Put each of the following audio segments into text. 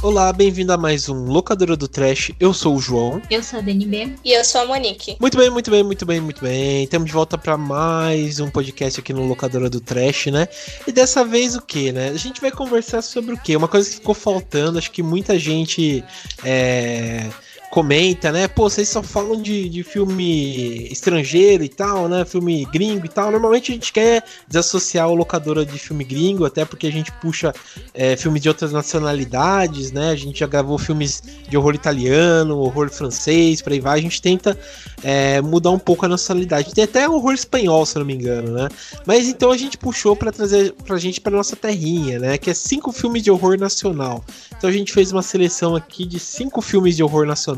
Olá, bem-vindo a mais um Locadora do Trash. Eu sou o João. Eu sou a DNB. E eu sou a Monique. Muito bem, muito bem, muito bem, muito bem. Estamos de volta para mais um podcast aqui no Locadora do Trash, né? E dessa vez o que, né? A gente vai conversar sobre o quê? Uma coisa que ficou faltando, acho que muita gente é comenta, né? Pô, vocês só falam de, de filme estrangeiro e tal, né? Filme gringo e tal. Normalmente a gente quer desassociar o locadora de filme gringo, até porque a gente puxa é, filmes de outras nacionalidades, né? A gente já gravou filmes de horror italiano, horror francês, por aí vai. A gente tenta é, mudar um pouco a nacionalidade. Tem até horror espanhol, se não me engano, né? Mas então a gente puxou para trazer pra gente pra nossa terrinha, né? Que é cinco filmes de horror nacional. Então a gente fez uma seleção aqui de cinco filmes de horror nacional.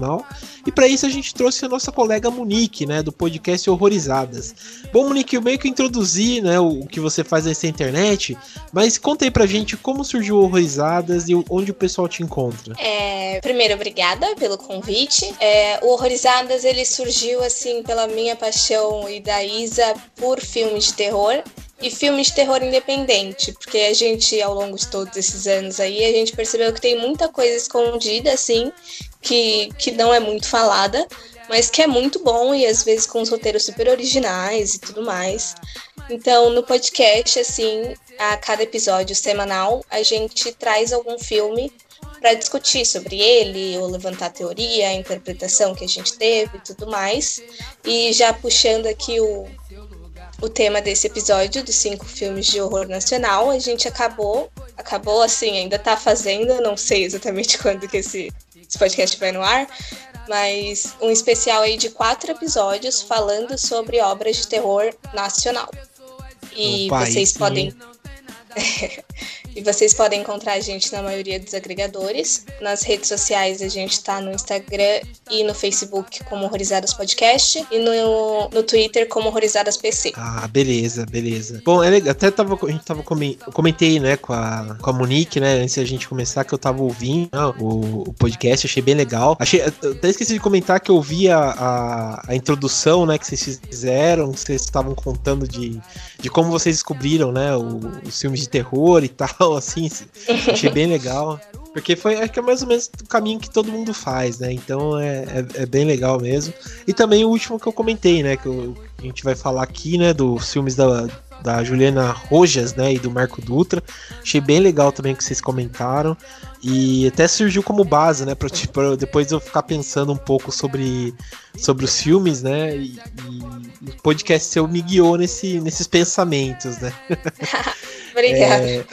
E para isso a gente trouxe a nossa colega Monique, né, do podcast Horrorizadas. Bom, Monique, eu meio que introduzi, né, o, que você faz nessa internet, mas conta aí pra gente como surgiu Horrorizadas e onde o pessoal te encontra. É, primeiro, obrigada pelo convite. É, o Horrorizadas ele surgiu assim pela minha paixão e da Isa por filmes de terror e filmes de terror independente, porque a gente, ao longo de todos esses anos aí, a gente percebeu que tem muita coisa escondida, assim, que, que não é muito falada, mas que é muito bom e às vezes com os roteiros super originais e tudo mais. Então, no podcast, assim, a cada episódio semanal, a gente traz algum filme para discutir sobre ele, ou levantar a teoria, a interpretação que a gente teve e tudo mais. E já puxando aqui o, o tema desse episódio dos cinco filmes de horror nacional. A gente acabou, acabou assim, ainda tá fazendo, não sei exatamente quando que esse, esse podcast vai no ar, mas um especial aí de quatro episódios falando sobre obras de terror nacional. E Opa, vocês podem E vocês podem encontrar a gente na maioria dos agregadores. Nas redes sociais a gente está no Instagram e no Facebook como Horrorizadas Podcast e no, no Twitter como Horrorizadas PC. Ah, beleza, beleza. Bom, é legal. Até tava, a gente tava comentei, né, com a, com a Monique, né, antes da gente começar, que eu tava ouvindo né, o, o, podcast, achei bem legal. Achei, até esqueci de comentar que eu ouvi a, a, a introdução, né, que vocês fizeram, que vocês estavam contando de, de como vocês descobriram, né, o, os filmes de terror e tal legal, assim. Achei bem legal. Porque foi acho que é mais ou menos o caminho que todo mundo faz, né? Então é, é, é, bem legal mesmo. E também o último que eu comentei, né? Que eu, a gente vai falar aqui, né? Dos filmes da, da Juliana Rojas, né? E do Marco Dutra. Achei bem legal também que vocês comentaram. E até surgiu como base, né? Pra, tipo, depois eu ficar pensando um pouco sobre, sobre os filmes, né? E, e o podcast seu me guiou nesse, nesses pensamentos, né? Obrigada. É,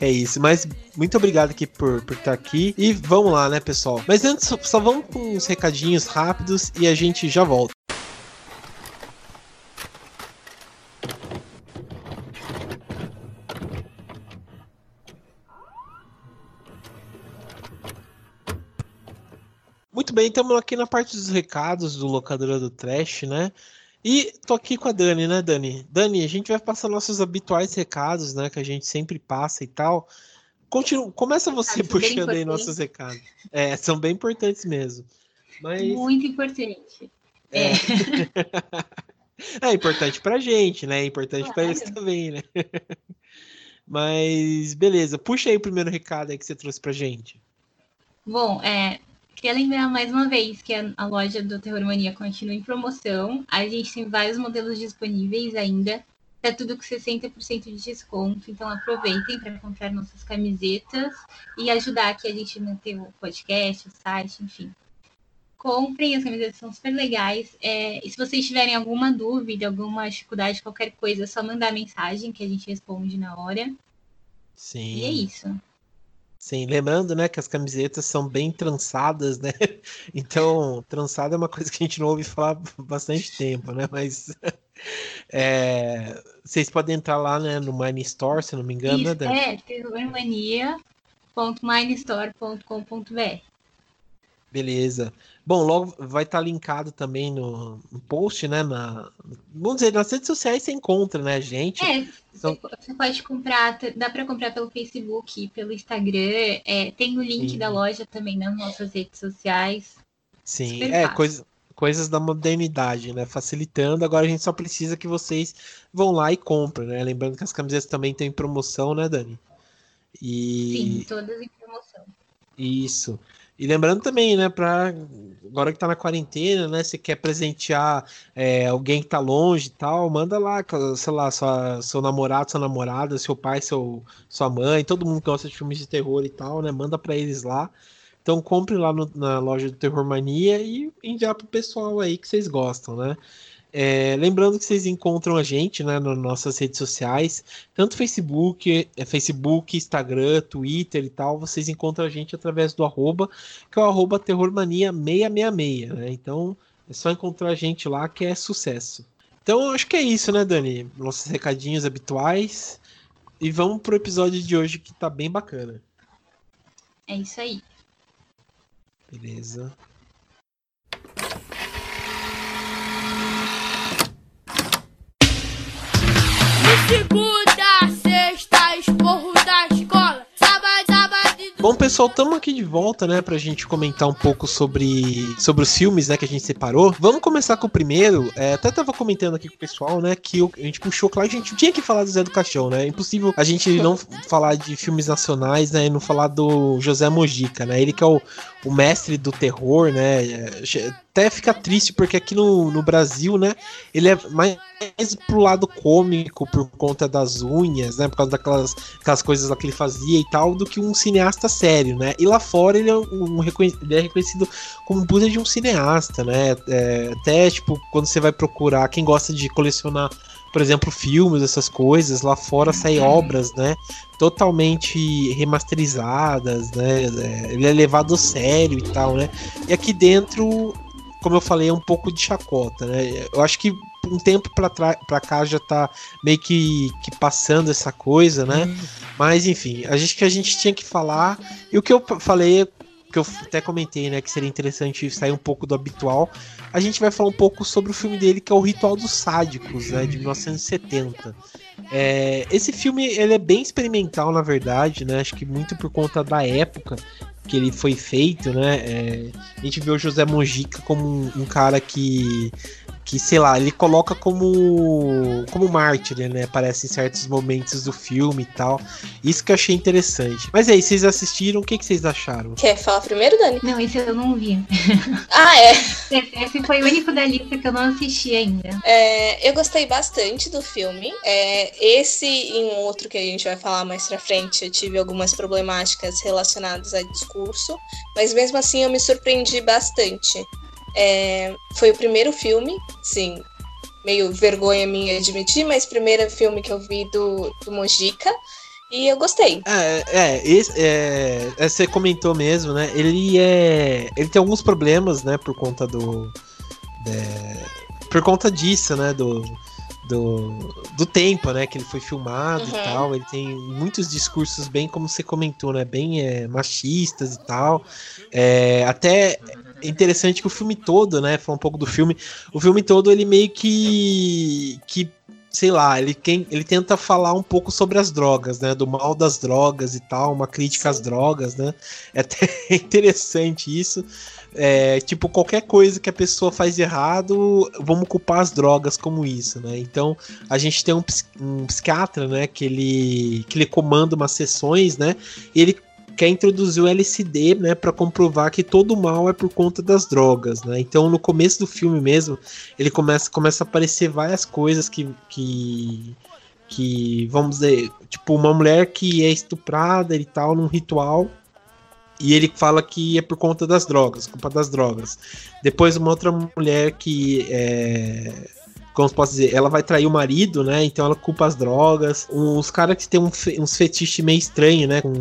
é isso, mas muito obrigado aqui por, por estar aqui. E vamos lá, né, pessoal? Mas antes, só vamos com uns recadinhos rápidos e a gente já volta. Muito bem, estamos aqui na parte dos recados do Locadora do Trash, né? E tô aqui com a Dani, né, Dani? Dani, a gente vai passar nossos habituais recados, né, que a gente sempre passa e tal. Continua, começa você ah, puxando aí nossos recados. É, são bem importantes mesmo. Mas... Muito importante. É. é importante pra gente, né? É importante claro. para eles também, né? Mas beleza, puxa aí o primeiro recado aí que você trouxe pra gente. Bom, é, Queria lembrar mais uma vez que a, a loja do Terror Mania continua em promoção. A gente tem vários modelos disponíveis ainda. É tudo com 60% de desconto. Então aproveitem para comprar nossas camisetas e ajudar aqui a gente a manter o podcast, o site, enfim. Comprem, as camisetas são super legais. É, e se vocês tiverem alguma dúvida, alguma dificuldade, qualquer coisa, é só mandar mensagem que a gente responde na hora. Sim. E é isso. Sim, lembrando, né, que as camisetas são bem trançadas, né? Então, trançada é uma coisa que a gente não ouve falar bastante tempo, né? Mas é, vocês podem entrar lá né, no Mine Store, se não me engano, né, Isso, né, É, terrormania.minestore.com.br. Beleza. Bom, logo vai estar tá linkado também no, no, post, né? Na, vamos dizer, nas redes sociais você encontra, né, gente? É, então... você pode comprar, dá para comprar pelo Facebook, pelo Instagram, é, tem o link Sim. da loja também nas nossas redes sociais. Sim, Super é, coisa, coisas da modernidade, né? Facilitando. Agora a gente só precisa que vocês vão lá e comprem, né? Lembrando que as camisetas também têm promoção, né, Dani? E... Sim, todas em promoção. Isso. E lembrando também, né, para agora que tá na quarentena, né, você quer presentear é, alguém que tá longe e tal, manda lá, sei lá, sua, seu namorado, sua namorada, seu pai, seu, sua mãe, todo mundo que gosta de filmes de terror e tal, né, manda para eles lá. Então compre lá no, na loja do Terror Mania e enviar pro pessoal aí que vocês gostam, né? É, lembrando que vocês encontram a gente né, nas nossas redes sociais, tanto Facebook, é, Facebook, Instagram, Twitter e tal. Vocês encontram a gente através do arroba, que é o arroba terrormania666. Né? Então é só encontrar a gente lá que é sucesso. Então acho que é isso, né, Dani? Nossos recadinhos habituais. E vamos pro episódio de hoje que tá bem bacana. É isso aí. Beleza. Segunda, sexta, esporro da escola. Sábado, sábado. Bom, pessoal, estamos aqui de volta, né, pra gente comentar um pouco sobre, sobre os filmes, né, que a gente separou. Vamos começar com o primeiro. É, até tava comentando aqui com o pessoal, né, que a gente puxou, claro, a gente tinha que falar do Zé do Caixão, né? É impossível a gente não falar de filmes nacionais, né, e não falar do José Mojica, né? Ele que é o, o mestre do terror, né? Até fica triste porque aqui no, no Brasil, né, ele é mais pro lado cômico por conta das unhas, né, por causa daquelas aquelas coisas lá que ele fazia e tal, do que um cineasta sério, né? E lá fora ele é, um, ele é reconhecido como puta de um cineasta, né? É, até, tipo, quando você vai procurar, quem gosta de colecionar por exemplo, filmes, essas coisas, lá fora saem obras, né? Totalmente remasterizadas, né? É, ele é levado a sério e tal, né? E aqui dentro, como eu falei, é um pouco de chacota, né? Eu acho que um tempo para cá já tá meio que, que passando essa coisa, né? Uhum. Mas enfim, a gente que a gente tinha que falar. E o que eu falei que eu até comentei, né, que seria interessante sair um pouco do habitual. A gente vai falar um pouco sobre o filme dele, que é o Ritual dos Sádicos, né, de 1970. É, esse filme ele é bem experimental, na verdade, né? Acho que muito por conta da época que ele foi feito, né? É, a gente vê o José Mojica como um, um cara que que, sei lá, ele coloca como como mártir, né? Aparece em certos momentos do filme e tal. Isso que eu achei interessante. Mas aí, vocês assistiram? O que, que vocês acharam? Quer falar primeiro, Dani? Não, esse eu não vi. Ah, é? Esse, foi o único da lista que eu não assisti ainda. É, eu gostei bastante do filme. É, esse e um outro que a gente vai falar mais pra frente, eu tive algumas problemáticas relacionadas a discurso. Mas mesmo assim, eu me surpreendi bastante. É, foi o primeiro filme, sim, meio vergonha minha admitir, mas primeiro filme que eu vi do, do Mojica. E eu gostei. É, é, esse, é, é, você comentou mesmo, né? Ele é. Ele tem alguns problemas, né? Por conta do. É, por conta disso, né? Do, do, do tempo, né? Que ele foi filmado uhum. e tal. Ele tem muitos discursos bem, como você comentou, né? Bem é, machistas e tal. É, até é interessante que o filme todo, né? Falar um pouco do filme. O filme todo, ele meio que. que sei lá, ele, quem, ele tenta falar um pouco sobre as drogas, né? Do mal das drogas e tal, uma crítica às drogas, né? É até interessante isso. É, tipo, qualquer coisa que a pessoa faz errado, vamos culpar as drogas como isso, né? Então, a gente tem um, um psiquiatra, né? Que ele, que ele comanda umas sessões, né? E ele quer introduzir o LSD, né, para comprovar que todo mal é por conta das drogas, né? Então, no começo do filme mesmo, ele começa, começa a aparecer várias coisas que, que que vamos dizer, tipo uma mulher que é estuprada e tal num ritual e ele fala que é por conta das drogas, culpa das drogas. Depois uma outra mulher que é como posso dizer, ela vai trair o marido, né? Então ela culpa as drogas. Uns caras que tem um fe uns fetiches meio estranhos, né? Com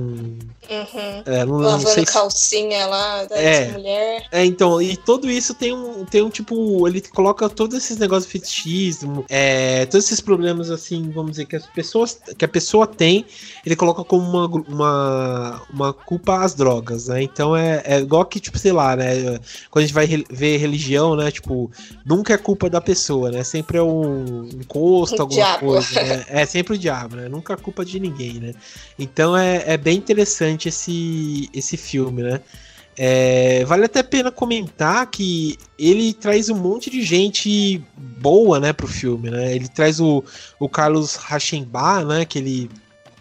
Uhum. É, não, não Lavando sei se- calcinha lá da É. mulher. É, então, e tudo isso tem um, tem um tipo, ele coloca todos esses negócios de fetichismo, é, todos esses problemas assim, vamos dizer, que as pessoas, que a pessoa tem, ele coloca como uma, uma, uma culpa às drogas, né? Então é, é igual que, tipo, sei lá, né? Quando a gente vai re- ver religião, né? Tipo, nunca é culpa da pessoa, né? Sempre é um encosto, O alguma diabo. coisa. né? É sempre o diabo, né? Nunca é culpa de ninguém, né? Então é, é bem interessante esse, esse filme, né? É, vale até a pena comentar que ele traz um monte de gente boa, né, pro filme, né? Ele traz o, o Carlos Rachenbach, né, que ele,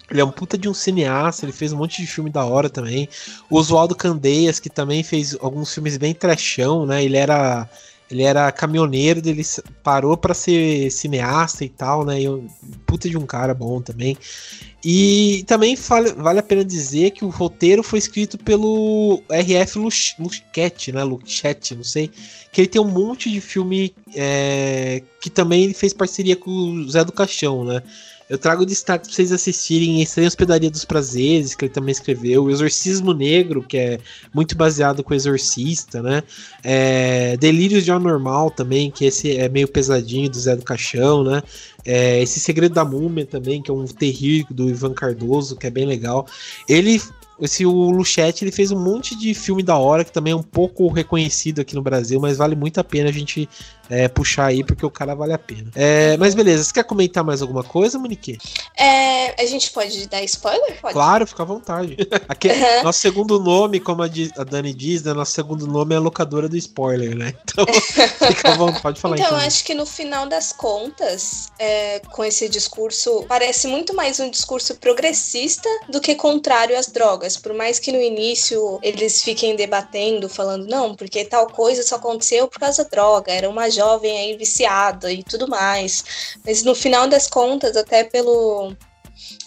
ele é um puta de um cineasta, ele fez um monte de filme da hora também. O Oswaldo Candeias, que também fez alguns filmes bem trechão, né? Ele era ele era caminhoneiro, ele parou pra ser cineasta e tal, né? E um puta de um cara bom também. E também fale- vale a pena dizer que o roteiro foi escrito pelo RF Luch- Luchetti, né? Luchetti, não sei. Que ele tem um monte de filme é, que também fez parceria com o Zé do Caixão, né? Eu trago destaque pra vocês assistirem Estranha Hospedaria dos Prazeres, que ele também escreveu, o Exorcismo Negro, que é muito baseado com o Exorcista, né? É, Delírios de Anormal também, que esse é meio pesadinho do Zé do Caixão, né? É, esse Segredo da Múmia também, que é um terrível do Ivan Cardoso, que é bem legal. Ele, esse o Luchetti, ele fez um monte de filme da hora, que também é um pouco reconhecido aqui no Brasil, mas vale muito a pena a gente é, puxar aí, porque o cara vale a pena. É, mas beleza, você quer comentar mais alguma coisa, Monique? É, a gente pode dar spoiler? Pode. Claro, fica à vontade. Aqui, Uhum. Nosso segundo nome, como a, a Dani diz, né, nosso segundo nome é locadora do spoiler, né? Então, fica à vontade, pode falar Então, então. eu acho que no final das contas, é, com esse discurso, parece muito mais um discurso progressista do que contrário às drogas. Por mais que no início eles fiquem debatendo, falando, não, porque tal coisa só aconteceu por causa da droga, era uma jovem aí viciada e tudo mais. Mas no final das contas, até pelo,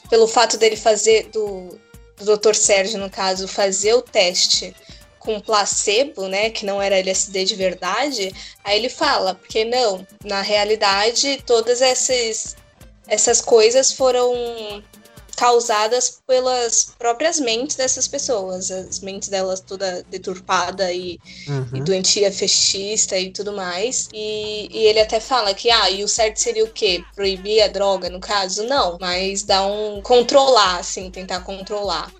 pelo fato dele fazer, do, do Dr. Sérgio, no caso, fazer o teste com placebo, né, que não era LSD de verdade, aí ele fala, porque não, na realidade todas essas essas coisas foram causadas pelas próprias mentes dessas pessoas, as mentes delas toda deturpada e, e Uhum. doentia fechista e tudo mais. E, e ele até fala que, ah, e o certo seria o quê? Proibir a droga, no caso? Não, mas dar um. controlar, assim, tentar controlar.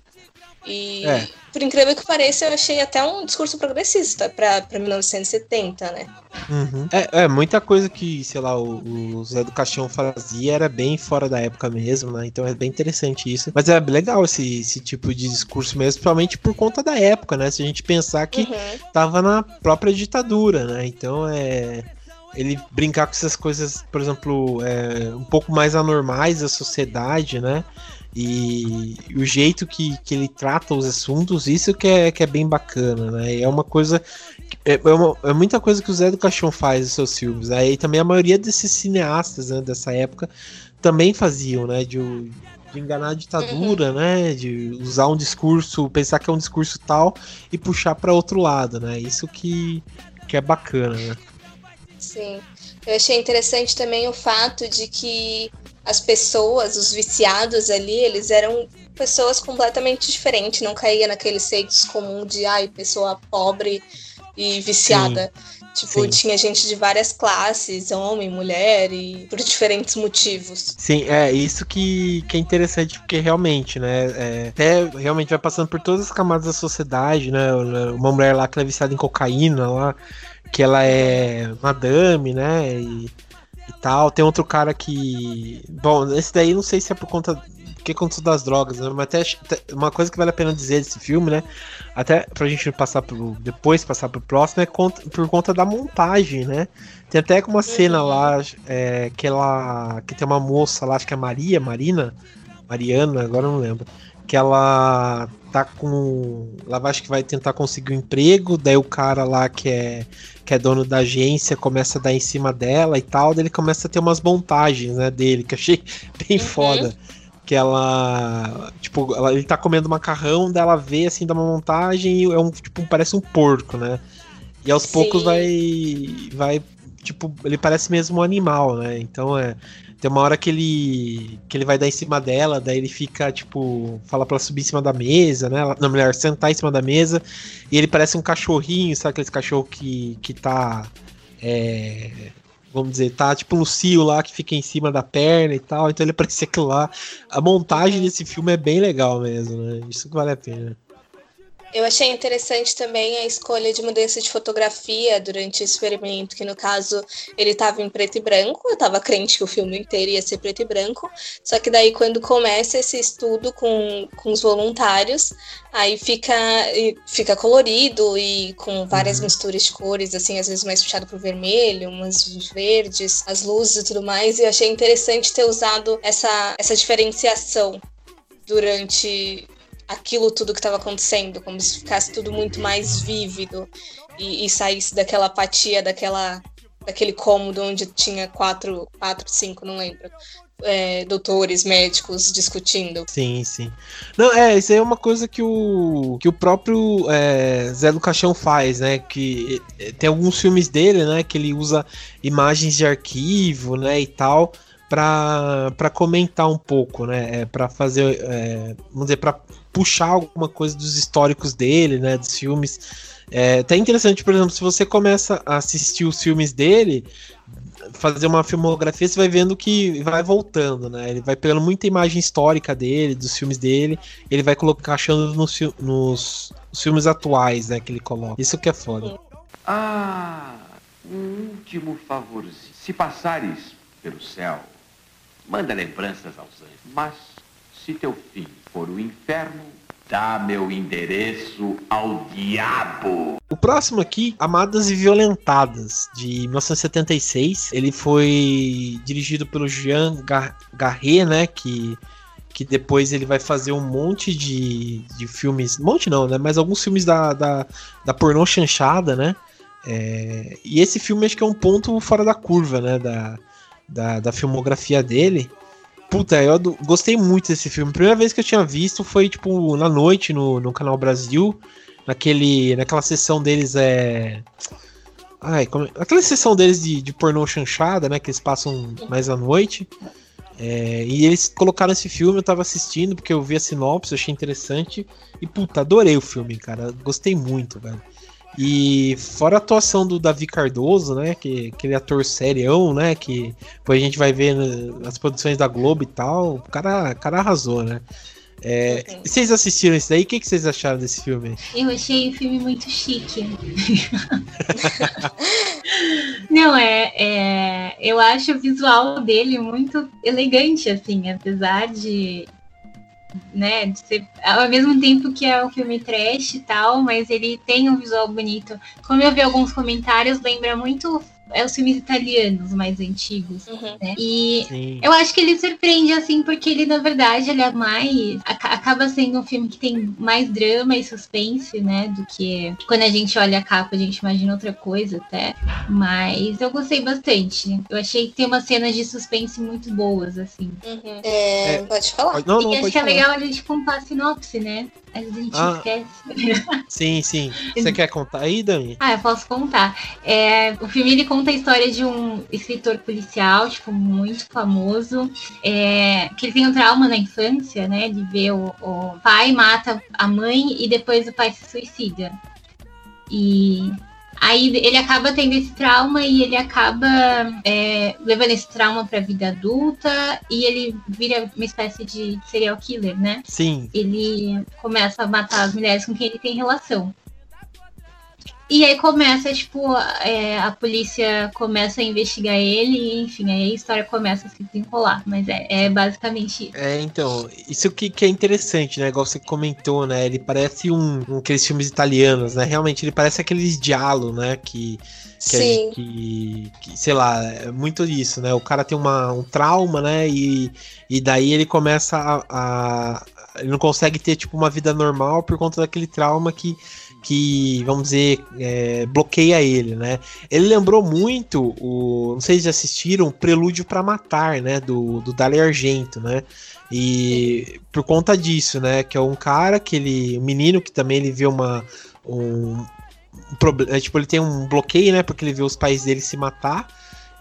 E, É. por incrível que pareça, eu achei até um discurso progressista pra 1970, né? Uhum. É, é, muita coisa que, sei lá, o, o Zé do Caixão fazia era bem fora da época mesmo, né? Então é bem interessante isso. Mas é legal esse, esse tipo de discurso mesmo, principalmente por conta da época, né? Se a gente pensar que Uhum. tava na própria ditadura, né? Então é. Ele brincar com essas coisas, por exemplo, é, um pouco mais anormais da sociedade, né? E, o jeito que, que ele trata os assuntos, isso que é, que é bem bacana, né? É uma coisa. É, é uma- é muita coisa que o Zé do Caixão faz nos seus filmes, né? E também a maioria desses cineastas né, dessa época também faziam, né? De, de enganar a ditadura, né? De usar um discurso, pensar que é um discurso tal e puxar para outro lado, né? Isso que, que é bacana, né? Sim. Eu achei interessante também o fato de que as pessoas, os viciados ali, eles eram pessoas completamente diferentes, não caía naqueles seitos comum de ai, pessoa pobre e viciada. Tipo, sim. tinha gente de várias classes, homem, mulher, e por diferentes motivos. Sim, é isso que, que é interessante, porque realmente, né? é, até realmente vai passando por todas as camadas da sociedade, né? Uma mulher lá que ela é viciada em cocaína lá, que ela é madame, né? E, e tal. Tem outro cara que. Bom, esse daí não sei se é por conta. Que conta das drogas, né? Mas até uma coisa que vale a pena dizer desse filme, né? Até pra gente passar pro. Depois passar pro próximo, é por conta da montagem, né? Tem até uma cena lá é, que ela. que tem uma moça lá, acho que é Maria, Marina, Mariana, agora não lembro. Que ela tá com. Ela acho que vai tentar conseguir um emprego, daí o cara lá que é, que é dono da agência começa a dar em cima dela e tal, daí ele começa a ter umas montagens, né, dele, que eu achei bem Uhum. foda. Que ela. Tipo, ela, ele tá comendo macarrão, daí ela vê assim, dá uma montagem e é um, tipo, parece um porco, né? E aos Sim. poucos vai. vai. Tipo, ele parece mesmo um animal, né? Então é. Tem uma hora que ele que ele vai dar em cima dela, daí ele fica, tipo, fala pra ela subir em cima da mesa, né? Não, melhor, sentar em cima da mesa. E ele parece um cachorrinho, sabe aquele cachorro que, que tá. É, vamos dizer, tá tipo um cio lá que fica em cima da perna e tal. Então ele parece aquilo lá. A montagem desse filme é bem legal mesmo, né? Isso que vale a pena. Eu achei interessante também a escolha de mudança de fotografia durante o experimento, que no caso ele estava em preto e branco, eu estava crente que o filme inteiro ia ser preto e branco, só que daí quando começa esse estudo com, com os voluntários, aí fica, fica colorido e com várias uhum. misturas de cores, assim, às vezes mais puxado pro vermelho, umas verdes, as luzes e tudo mais, e eu achei interessante ter usado essa, essa diferenciação durante aquilo tudo que estava acontecendo, como se ficasse tudo muito mais vívido e, e, saísse daquela apatia, daquela, daquele cômodo onde tinha quatro, quatro, cinco, não lembro. É, doutores, médicos discutindo. Sim, sim. Não, é, isso aí é uma coisa que o, que o próprio é, Zé do Caixão faz, né? Que é, tem alguns filmes dele, né? Que ele usa imagens de arquivo, né? E tal para comentar um pouco, né? É, para fazer, é, vamos dizer, para puxar alguma coisa dos históricos dele, né? Dos filmes. É até interessante, por exemplo, se você começa a assistir os filmes dele, fazer uma filmografia, você vai vendo que vai voltando, né? Ele vai pegando muita imagem histórica dele, dos filmes dele, ele vai colocar achando nos, nos, nos filmes atuais, né? Que ele coloca. Isso que é foda. Ah, um último favorzinho. Se passares pelo céu Manda lembranças aos anjos. Mas se teu fim for o inferno, dá meu endereço ao diabo. O próximo aqui, Amadas e Violentadas, de 1976. Ele foi dirigido pelo Jean Garret, né? Que, que depois ele vai fazer um monte de, de filmes. Monte não, né? Mas alguns filmes da, da, da pornô chanchada, né? É, e esse filme acho que é um ponto fora da curva, né? Da, da, da filmografia dele. Puta, eu gostei muito desse filme. A primeira vez que eu tinha visto foi, tipo, na noite no, no Canal Brasil. Naquele, naquela sessão deles é. Ai, como... aquela sessão deles de, de pornô chanchada, né? Que eles passam mais à noite. É, e eles colocaram esse filme, eu tava assistindo, porque eu vi a sinopse, achei interessante. E, puta, adorei o filme, cara. Gostei muito, velho. E fora a atuação do Davi Cardoso, né? Que aquele ator serião, né? Que depois a gente vai ver nas produções da Globo e tal. O cara, o cara arrasou, né? É. Vocês assistiram isso daí? O que, que vocês acharam desse filme? Eu achei o filme muito chique. Não, é, é. Eu acho o visual dele muito elegante, assim, apesar de né, de ser, ao mesmo tempo que é um filme trash e tal, mas ele tem um visual bonito. Como eu vi alguns comentários, lembra muito é os filmes italianos mais antigos, uhum. né? E Sim. eu acho que ele surpreende, assim, porque ele, na verdade, ele é mais... Acaba sendo um filme que tem mais drama e suspense, né? Do que... Quando a gente olha a capa, a gente imagina outra coisa, até. Mas eu gostei bastante. Eu achei que tem umas cenas de suspense muito boas, assim. Uhum. É, é, pode falar. Não, não, e acho que é legal a gente contar a sinopse, né? A gente ah, esquece. Sim, sim. Você quer contar aí, Dani? Ah, eu posso contar. É, o filme ele conta a história de um escritor policial, tipo, muito famoso, é, que ele tem um trauma na infância, né? De ver o, o pai mata a mãe e depois o pai se suicida. E Aí ele acaba tendo esse trauma e ele acaba é, levando esse trauma para a vida adulta e ele vira uma espécie de serial killer, né? Sim. Ele começa a matar as mulheres com quem ele tem relação. E aí começa, tipo, é, a polícia começa a investigar ele, e, enfim, aí a história começa a se desenrolar. Mas é, é basicamente isso. É, então, isso que, que é interessante, né? Igual você comentou, né? Ele parece um, um aqueles filmes italianos, né? Realmente, ele parece aqueles diálogos, né? Que. Que, Sim. Que, que, sei lá, é muito isso, né? O cara tem uma, um trauma, né? E, e daí ele começa a, a. Ele não consegue ter, tipo, uma vida normal por conta daquele trauma que que, vamos dizer, é, bloqueia ele, né? Ele lembrou muito o, não sei se já assistiram, Prelúdio para Matar, né, do, do Dali Argento, né? E por conta disso, né, que é um cara que ele, um menino que também ele vê uma um, um é, tipo, ele tem um bloqueio, né, porque ele vê os pais dele se matar.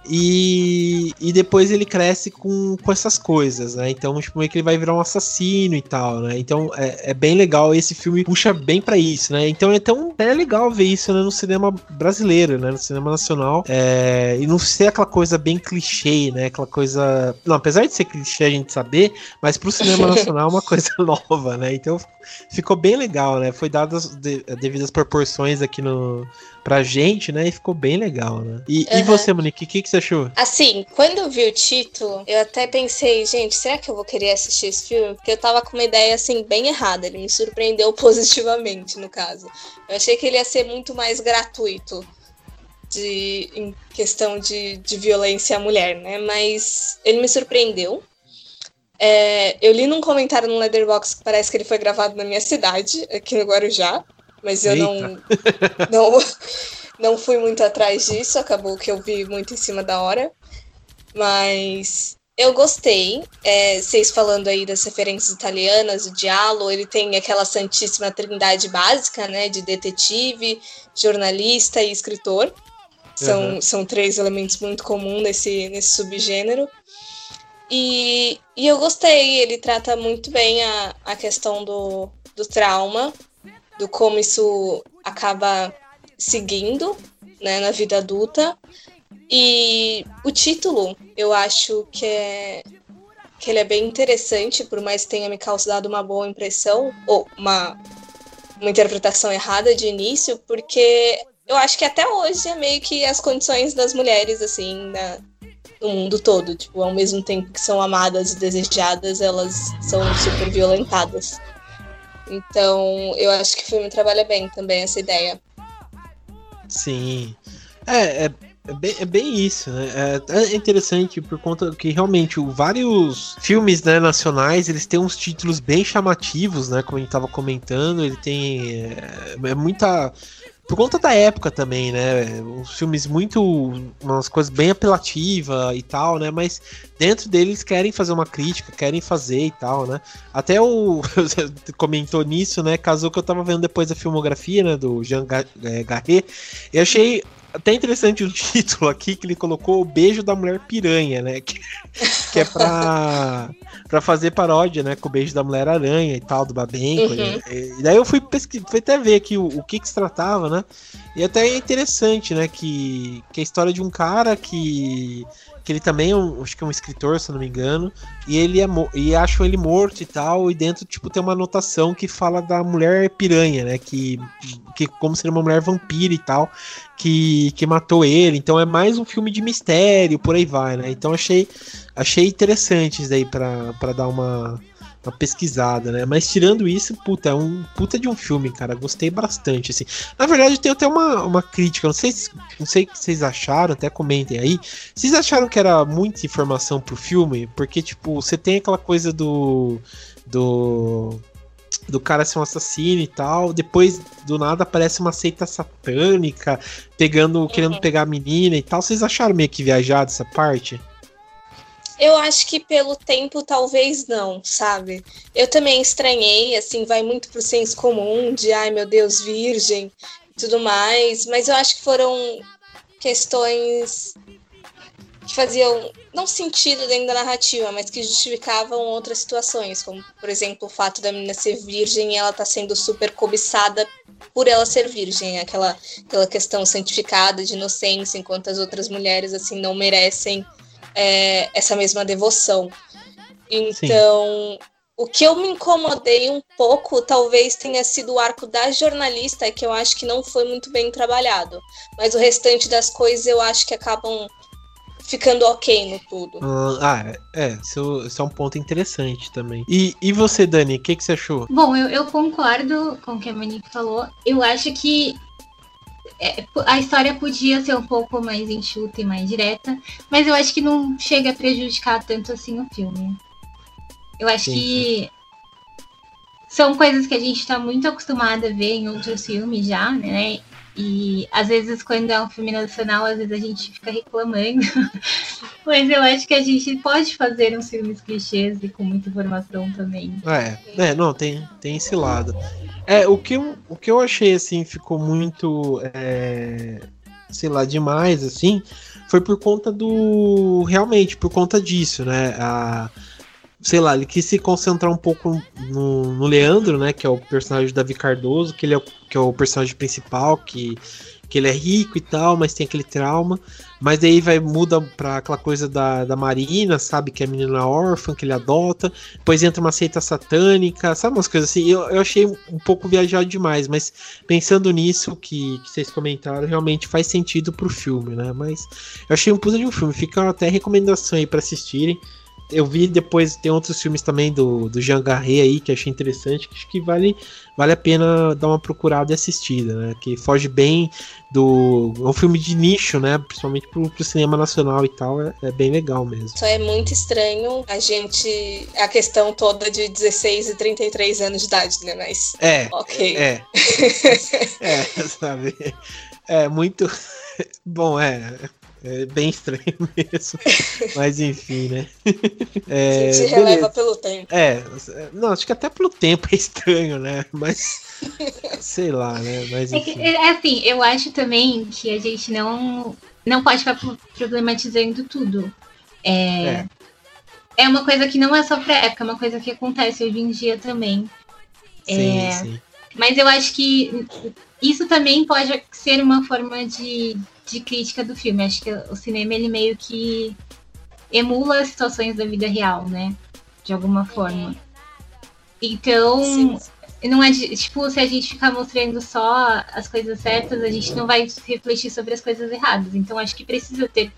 E, e depois ele cresce com, com essas coisas, né? Então, tipo, meio que ele vai virar um assassino e tal, né? Então é, é bem legal. Esse filme puxa bem para isso, né? Então é tão é legal ver isso né, no cinema brasileiro, né? No cinema nacional. É, e não ser aquela coisa bem clichê, né? Aquela coisa. Não, apesar de ser clichê a gente saber, mas pro cinema nacional é uma coisa nova, né? Então ficou bem legal, né? Foi dadas de, devidas proporções aqui no, pra gente, né? E ficou bem legal, né? E, uhum. e você, Monique, o que, que você achou? Assim, quando eu vi o título, eu até pensei, gente, será que eu vou querer assistir esse filme? Porque eu tava com uma ideia, assim, bem errada. Ele me surpreendeu positivamente, no caso. Eu achei que ele ia ser muito mais gratuito. De, em questão de, de violência à mulher, né? Mas ele me surpreendeu. É, eu li num comentário no Leatherbox que parece que ele foi gravado na minha cidade, aqui no Guarujá mas eu não, não, não fui muito atrás disso, acabou que eu vi muito em cima da hora. Mas eu gostei. É, vocês falando aí das referências italianas, o Diallo, ele tem aquela santíssima trindade básica, né? De detetive, jornalista e escritor. São, uhum. são três elementos muito comuns nesse, nesse subgênero. E, e eu gostei, ele trata muito bem a, a questão do, do trauma do como isso acaba seguindo né, na vida adulta. E o título, eu acho que é que ele é bem interessante, por mais que tenha me causado uma boa impressão, ou uma, uma interpretação errada de início, porque eu acho que até hoje é meio que as condições das mulheres, assim, na, no mundo todo. Tipo, ao mesmo tempo que são amadas e desejadas, elas são super violentadas. Então, eu acho que o filme trabalha bem também essa ideia. Sim. É, é, é, bem, é bem isso, né? É, é, interessante por conta que realmente vários filmes né, nacionais eles têm uns títulos bem chamativos, né? Como a gente tava comentando, ele tem é, é muita por conta da época também, né? Uns filmes muito. umas coisas bem apelativas e tal, né? Mas dentro deles querem fazer uma crítica, querem fazer e tal, né? Até o. comentou nisso, né? Casou que eu tava vendo depois a filmografia, né? Do Jean é, Garret. E achei até interessante o título aqui que ele colocou o beijo da mulher piranha, né? Que, que é pra, pra fazer paródia, né? Com o beijo da mulher aranha e tal, do Babenco. Uhum. E, e, daí eu fui fui até ver aqui o, o que que se tratava, né? E até é interessante, né? Que, que é a história de um cara que que ele também é um, acho que é um escritor, se não me engano, e ele é e acham ele morto e tal, e dentro tipo tem uma anotação que fala da mulher piranha, né, que que como seria uma mulher vampira e tal, que que matou ele. Então é mais um filme de mistério, por aí vai, né? Então achei achei interessante isso daí para dar uma uma pesquisada, né? Mas tirando isso, puta, é um puta de um filme, cara. Gostei bastante, assim. Na verdade, tem até uma, uma crítica. Não sei, não sei o que vocês acharam, até comentem aí. Vocês acharam que era muita informação pro filme? Porque, tipo, você tem aquela coisa do. do do cara ser um assassino e tal. Depois, do nada, aparece uma seita satânica pegando, querendo uhum. pegar a menina e tal. Vocês acharam meio que viajado essa parte? Eu acho que pelo tempo talvez não, sabe? Eu também estranhei, assim, vai muito pro senso comum de ai meu Deus, virgem tudo mais, mas eu acho que foram questões que faziam não sentido dentro da narrativa, mas que justificavam outras situações, como por exemplo o fato da menina ser virgem e ela tá sendo super cobiçada por ela ser virgem, aquela aquela questão santificada de inocência, enquanto as outras mulheres assim não merecem é, essa mesma devoção. Então, Sim. o que eu me incomodei um pouco talvez tenha sido o arco da jornalista, que eu acho que não foi muito bem trabalhado. Mas o restante das coisas eu acho que acabam ficando ok no tudo. Ah, é, isso, isso é um ponto interessante também. E, e você, Dani, o que, que você achou? Bom, eu, eu concordo com o que a Monique falou. Eu acho que é, a história podia ser um pouco mais enxuta e mais direta, mas eu acho que não chega a prejudicar tanto assim o filme. Eu acho sim, que sim. são coisas que a gente está muito acostumado a ver em outros filmes já, né? E às vezes quando é um filme nacional, às vezes a gente fica reclamando. Mas eu acho que a gente pode fazer uns filmes clichês e com muita informação também. É, é não, tem, tem esse lado. É, o que, eu, o que eu achei, assim, ficou muito. É, sei lá, demais, assim, foi por conta do. Realmente, por conta disso, né? A, sei lá, ele quis se concentrar um pouco no, no Leandro, né? Que é o personagem do Davi Cardoso, que ele é o, que é o personagem principal, que, que ele é rico e tal, mas tem aquele trauma. Mas daí vai muda pra aquela coisa da, da Marina, sabe? Que é a menina órfã, que ele adota. Depois entra uma seita satânica, sabe umas coisas assim. Eu, eu achei um pouco viajado demais, mas pensando nisso que, que vocês comentaram, realmente faz sentido pro filme, né? Mas eu achei um puta de um filme. Fica até recomendação aí para assistirem eu vi depois, tem outros filmes também do, do Jean Garret aí, que achei interessante, que acho que vale, vale a pena dar uma procurada e assistida, né? Que foge bem do. É um filme de nicho, né? Principalmente pro, pro cinema nacional e tal, é, é, bem legal mesmo. Só é muito estranho a gente. a questão toda de 16 e 33 anos de idade, né? Mas. É. Ok. É. é, sabe? É muito. Bom, é. É bem estranho mesmo. Mas enfim, né? É, Se releva beleza. pelo tempo. É, não, acho que até pelo tempo é estranho, né? Mas sei lá, né? Mas, é, que, é, assim, eu acho também que a gente não, não pode ficar problematizando tudo. É, é. é uma coisa que não é só pra época, é uma coisa que acontece hoje em dia também. Sim, é, sim. Mas eu acho que isso também pode ser uma forma de, de crítica do filme. Acho que o cinema ele meio que emula as situações da vida real, né? De alguma forma. Então, Sim. não é tipo, se a gente ficar mostrando só as coisas certas, a gente não vai refletir sobre as coisas erradas. Então, acho que precisa ter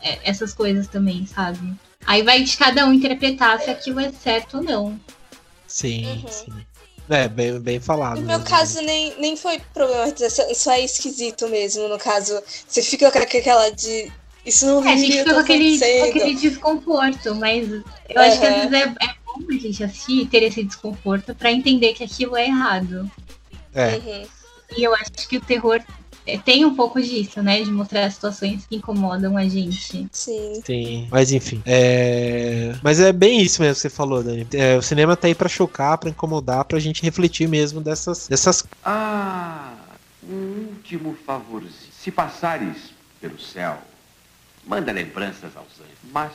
é, essas coisas também, sabe? Aí vai de cada um interpretar se aquilo é certo ou não. Sim, uhum. sim. É, bem, bem falado. No meu mesmo. caso, nem, nem foi problematização, só é esquisito mesmo. No caso, você fica com aquela de. Isso não é, a gente fica com aquele, com aquele desconforto, mas eu uhum. acho que às vezes é, é bom a gente assistir e ter esse desconforto para entender que aquilo é errado. É. Uhum. E eu acho que o terror é, tem um pouco disso, né? De mostrar situações que incomodam a gente. Sim. Sim. Mas enfim. É... Mas é bem isso mesmo que você falou, Dani. É, o cinema tá aí pra chocar, pra incomodar, pra gente refletir mesmo dessas. dessas... Ah, um último favorzinho. Se passares pelo céu, manda lembranças aos anjos. Mas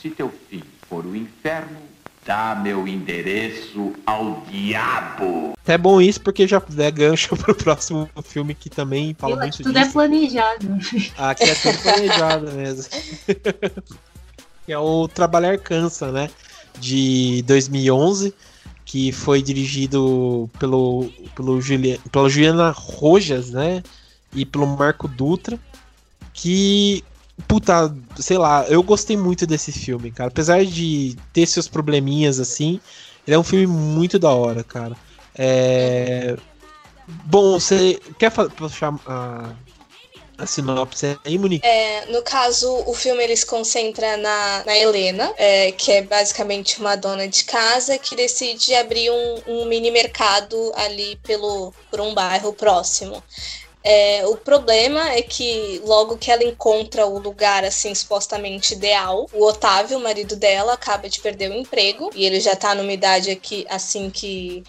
se teu fim for o inferno, Dá meu endereço ao diabo. É bom isso porque já é gancho pro próximo filme que também fala Eu muito tudo é disso. Tudo é planejado. Aqui é tudo planejado mesmo. é o Trabalhar Cansa, né? De 2011, que foi dirigido pelo, pelo Julia, pela Juliana Rojas, né? E pelo Marco Dutra, que puta, sei lá, eu gostei muito desse filme, cara. Apesar de ter seus probleminhas assim, ele é um filme muito da hora, cara. É... Bom, você quer puxar a, a sinopse aí, Monique? É, no caso, o filme ele se concentra na, na Helena, é, que é basicamente uma dona de casa que decide abrir um, um mini mercado ali pelo, por um bairro próximo. É, o problema é que logo que ela encontra o lugar assim supostamente ideal, o Otávio, o marido dela, acaba de perder o emprego e ele já tá numa idade aqui assim que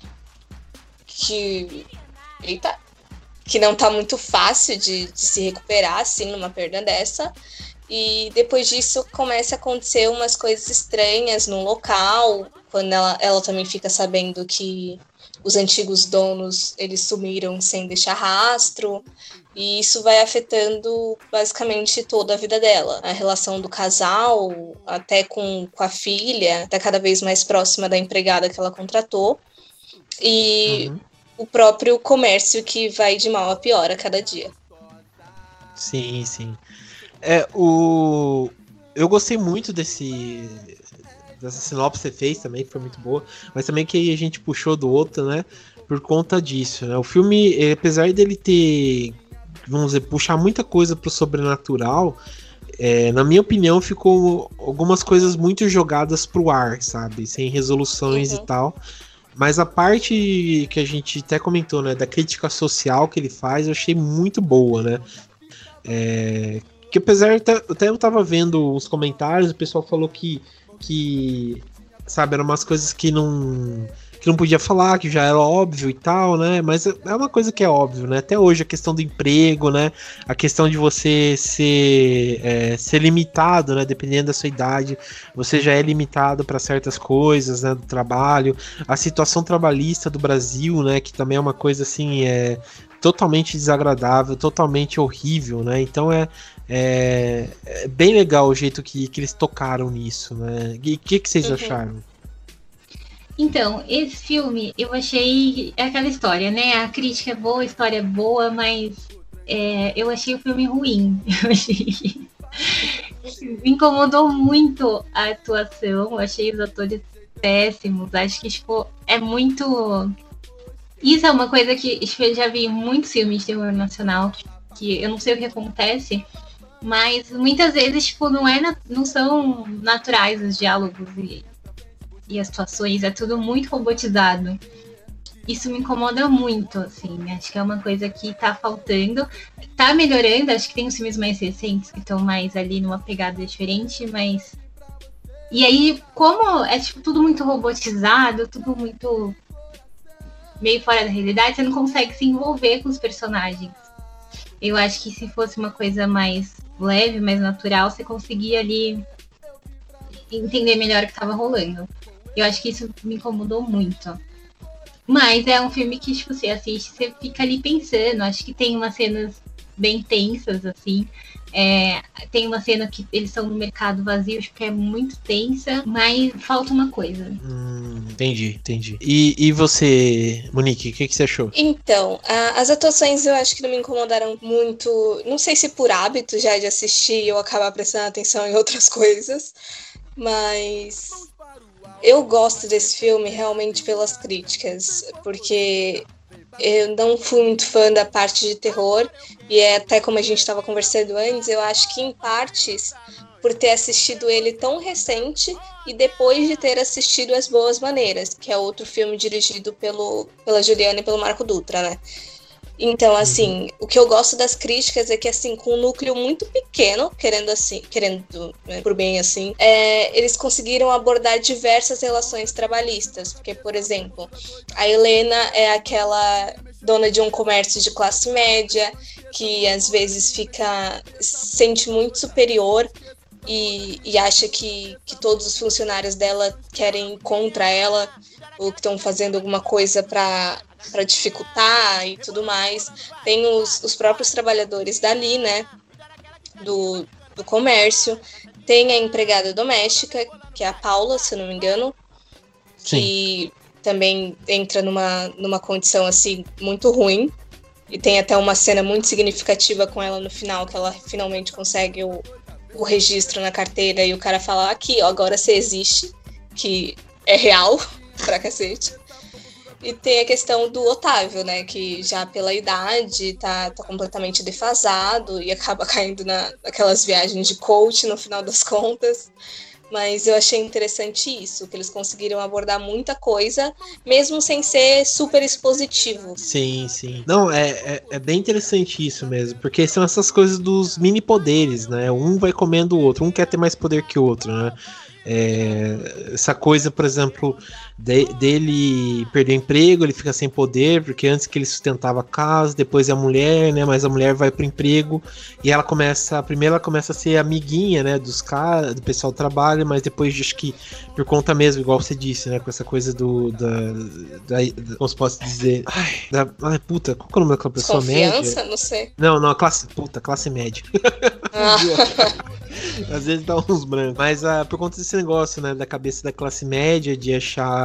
que eita, que não tá muito fácil de, de se recuperar assim numa perda dessa. E depois disso começa a acontecer umas coisas estranhas no local, quando ela, ela também fica sabendo que os antigos donos eles sumiram sem deixar rastro e isso vai afetando basicamente toda a vida dela. A relação do casal, até com, com a filha, está cada vez mais próxima da empregada que ela contratou. E uhum. o próprio comércio que vai de mal a pior a cada dia. Sim, sim. É, o... Eu gostei muito desse, dessa sinopse que você fez também, que foi muito boa, mas também que a gente puxou do outro, né? Por conta disso, né? O filme, eh, apesar dele ter, vamos dizer, puxar muita coisa pro sobrenatural, é, na minha opinião, ficou algumas coisas muito jogadas pro ar, sabe? Sem resoluções uhum. e tal. Mas a parte que a gente até comentou, né, da crítica social que ele faz, eu achei muito boa, né? É, que apesar, até, até eu tava vendo os comentários, o pessoal falou que que, sabe, eram umas coisas que não. que não podia falar, que já era óbvio e tal, né? Mas é uma coisa que é óbvio, né? Até hoje a questão do emprego, né? A questão de você ser, é, ser limitado, né? Dependendo da sua idade, você já é limitado para certas coisas, né? Do trabalho, a situação trabalhista do Brasil, né? Que também é uma coisa assim, é totalmente desagradável, totalmente horrível, né? Então é, é, é bem legal o jeito que, que eles tocaram nisso, né? E o que, que vocês uhum. acharam? Então, esse filme eu achei é aquela história, né? A crítica é boa, a história é boa, mas é, eu achei o filme ruim. Eu achei. Me incomodou muito a atuação, eu achei os atores péssimos. Acho que tipo, é muito. Isso é uma coisa que tipo, eu já vi em muitos filmes de terror nacional, que eu não sei o que acontece, mas muitas vezes tipo, não, é, não são naturais os diálogos e e as situações, é tudo muito robotizado. Isso me incomoda muito, assim. Acho que é uma coisa que tá faltando. Tá melhorando, acho que tem os filmes mais recentes que estão mais ali numa pegada diferente, mas. E aí, como é tipo, tudo muito robotizado, tudo muito meio fora da realidade, você não consegue se envolver com os personagens. Eu acho que se fosse uma coisa mais leve, mais natural, você conseguia ali entender melhor o que estava rolando. Eu acho que isso me incomodou muito. Mas é um filme que, tipo, você assiste, você fica ali pensando. Acho que tem umas cenas bem tensas, assim. É, tem uma cena que eles estão no mercado vazio, acho que é muito tensa, mas falta uma coisa. Hum, entendi, entendi. E, e você, Monique, o que, que você achou? Então, a, as atuações eu acho que não me incomodaram muito. Não sei se por hábito já de assistir eu acabar prestando atenção em outras coisas, mas eu gosto desse filme realmente pelas críticas, porque eu não fui muito fã da parte de terror, e é até como a gente estava conversando antes, eu acho que em partes, por ter assistido ele tão recente e depois de ter assistido As Boas Maneiras, que é outro filme dirigido pelo, pela Juliana e pelo Marco Dutra, né? Então, assim, o que eu gosto das críticas é que, assim, com um núcleo muito pequeno, querendo assim, querendo né, por bem assim, é, eles conseguiram abordar diversas relações trabalhistas. Porque, por exemplo, a Helena é aquela dona de um comércio de classe média que às vezes fica se sente muito superior e, e acha que, que todos os funcionários dela querem contra ela ou que estão fazendo alguma coisa para para dificultar e tudo mais. Tem os, os próprios trabalhadores dali, né? Do, do comércio. Tem a empregada doméstica, que é a Paula, se eu não me engano. Sim. Que também entra numa, numa condição assim muito ruim. E tem até uma cena muito significativa com ela no final, que ela finalmente consegue o, o registro na carteira e o cara fala, aqui, ó, agora você existe, que é real pra cacete. E tem a questão do Otávio, né? Que já pela idade tá, tá completamente defasado e acaba caindo na, naquelas viagens de coach no final das contas. Mas eu achei interessante isso, que eles conseguiram abordar muita coisa, mesmo sem ser super expositivo. Sim, sim. Não, é, é, é, bem interessante isso mesmo, porque são essas coisas dos mini poderes, né? Um vai comendo o outro, um quer ter mais poder que o outro, né? É, essa coisa, por exemplo, de, dele perder emprego, ele fica sem poder, porque antes que ele sustentava a casa, depois é a mulher, né? Mas a mulher vai pro emprego e ela começa, primeiro ela começa a ser amiguinha, né? Dos caras, do pessoal do trabalho, mas depois acho que por conta mesmo, igual você disse, né? Com essa coisa do. Da, da, da como se posso dizer? Ai, da, ai, puta, qual é o nome daquela pessoa Confiança? média? Não sei. Não, não, classe. Puta, classe média. Ah. Às vezes dá uns brancos. Mas uh, por conta desse negócio, né? Da cabeça da classe média, de achar,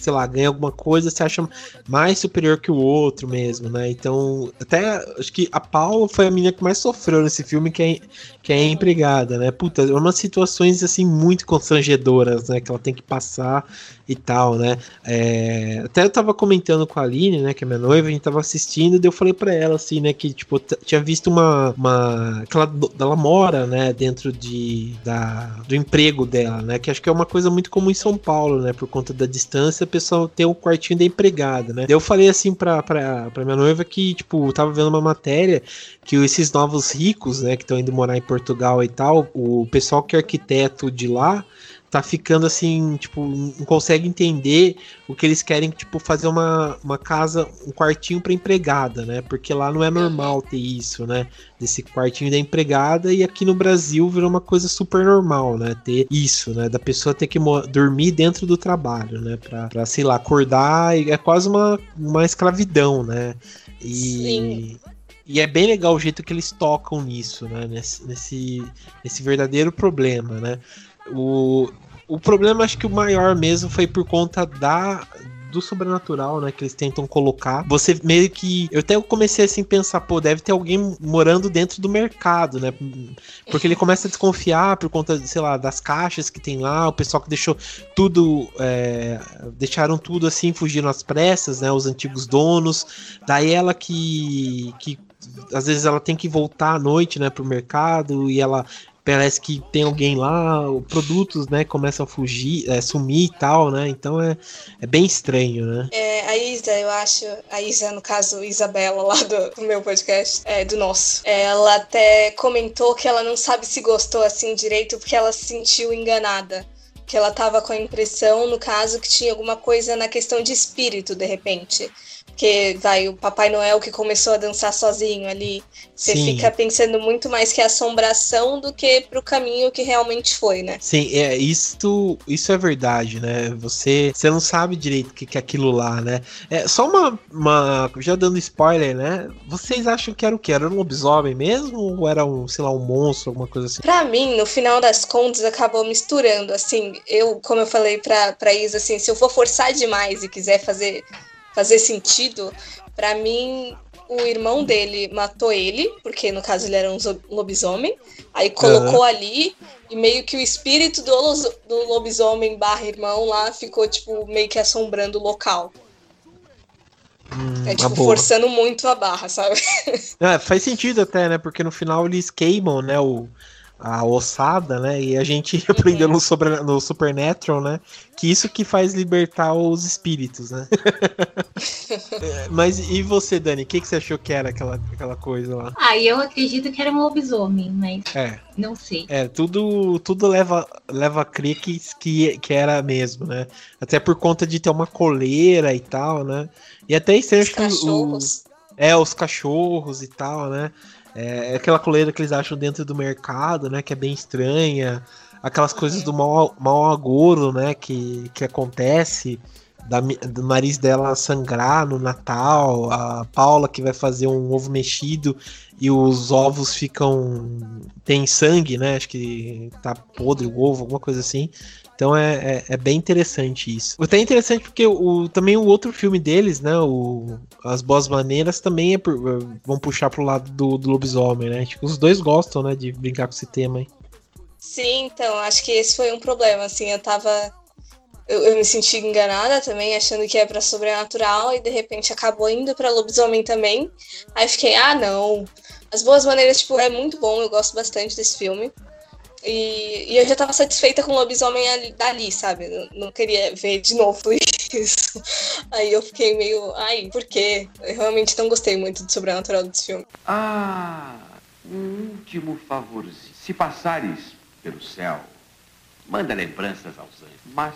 sei lá, ganhar alguma coisa, você acha mais superior que o outro mesmo, né? Então, até acho que a Paula foi a menina que mais sofreu nesse filme, que é, que é empregada, né? Puta, é umas situações assim muito constrangedoras, né? Que ela tem que passar e tal, né? É, até eu tava comentando com a Aline, né? Que é minha noiva, a gente tava assistindo, e eu falei pra ela, assim, né? Que, tipo, tinha visto uma. uma que ela, ela mora, né? Dentro de, da, do emprego dela, né? Que acho que é uma coisa muito comum em São Paulo, né? Por conta da distância, a pessoa tem o um quartinho da empregada, né? Eu falei assim pra, pra, pra minha noiva que, tipo, tava vendo uma matéria que esses novos ricos, né? Que estão indo morar em Portugal e tal, o pessoal que é arquiteto de lá tá ficando assim, tipo, não consegue entender o que eles querem, tipo, fazer uma, uma casa, um quartinho pra empregada, né? Porque lá não é normal ter isso, né? Desse quartinho da empregada e aqui no Brasil virou uma coisa super normal, né? Ter isso, né? Da pessoa ter que dormir dentro do trabalho, né? Pra, pra sei lá, acordar, é quase uma, uma escravidão, né? E. Sim. E é bem legal o jeito que eles tocam nisso, né? Nesse, nesse, nesse verdadeiro problema, né? O, o problema, acho que o maior mesmo foi por conta da, do sobrenatural, né, que eles tentam colocar. Você meio que. Eu até comecei assim a pensar, pô, deve ter alguém morando dentro do mercado, né? Porque ele começa a desconfiar por conta, sei lá, das caixas que tem lá, o pessoal que deixou tudo. É, deixaram tudo assim, fugindo às pressas, né? Os antigos donos. Daí ela que. que às vezes ela tem que voltar à noite, né, pro mercado e ela parece que tem alguém lá, produtos, né, começam a fugir, é, sumir e tal, né? Então é, é bem estranho, né? É, a Isa, eu acho, a Isa, no caso, Isabela, lá do, do meu podcast, é, do nosso, ela até comentou que ela não sabe se gostou assim direito porque ela se sentiu enganada. Que ela tava com a impressão, no caso, que tinha alguma coisa na questão de espírito, de repente que vai o Papai Noel que começou a dançar sozinho ali. Você Sim. fica pensando muito mais que a assombração do que pro caminho que realmente foi, né? Sim, é, isso, isso é verdade, né? Você, você não sabe direito o que, que é aquilo lá, né? É, só uma, uma. Já dando spoiler, né? Vocês acham que era o que? Era um lobisomem mesmo? Ou era um, sei lá, um monstro, alguma coisa assim? Pra mim, no final das contas, acabou misturando. Assim, eu, como eu falei pra, pra Isa, assim, se eu for forçar demais e quiser fazer fazer sentido, para mim o irmão dele matou ele, porque no caso ele era um lobisomem, aí colocou uhum. ali e meio que o espírito do, do lobisomem barra irmão lá ficou, tipo, meio que assombrando o local. Hum, é tipo, forçando muito a barra, sabe? É, faz sentido até, né? Porque no final eles queimam, né? O, a ossada, né? E a gente uhum. aprendeu no, sobre, no Supernatural, né? Que isso que faz libertar os espíritos, né? Mas e você, Dani? O que, que você achou que era aquela, aquela coisa lá? Ah, eu acredito que era um lobisomem, mas é. não sei. É, tudo, tudo leva, leva a crer que, que, era mesmo, né? Até por conta de ter uma coleira e tal, né? E até que os, é, os cachorros e tal, né? É, é aquela coleira que eles acham dentro do mercado, né? Que é bem estranha. Aquelas coisas do mau, mau agouro, né? Que, que acontece. Da, do nariz dela sangrar no Natal. A Paula que vai fazer um ovo mexido e os ovos ficam. tem sangue, né? Acho que tá podre o ovo, alguma coisa assim. Então é, é, é, bem interessante isso. Até interessante porque o, também o outro filme deles, né? O, As Boas Maneiras, também é por, vão puxar pro lado do, do lobisomem, né? Tipo, os dois gostam, né? De brincar com esse tema. Sim, então, acho que esse foi um problema, assim, eu tava. Eu, eu me senti enganada também, achando que é pra sobrenatural, e de repente acabou indo pra lobisomem também. Aí fiquei, ah, não. As Boas Maneiras, tipo, é muito bom, eu gosto bastante desse filme. E, e, eu já tava satisfeita com o lobisomem ali, dali, sabe? Não, não, queria ver de novo isso. Aí eu fiquei meio. Ai, por quê? Eu realmente não gostei muito do sobrenatural desse filme. Ah, um último favorzinho. Se passares pelo céu, manda lembranças aos anjos. Mas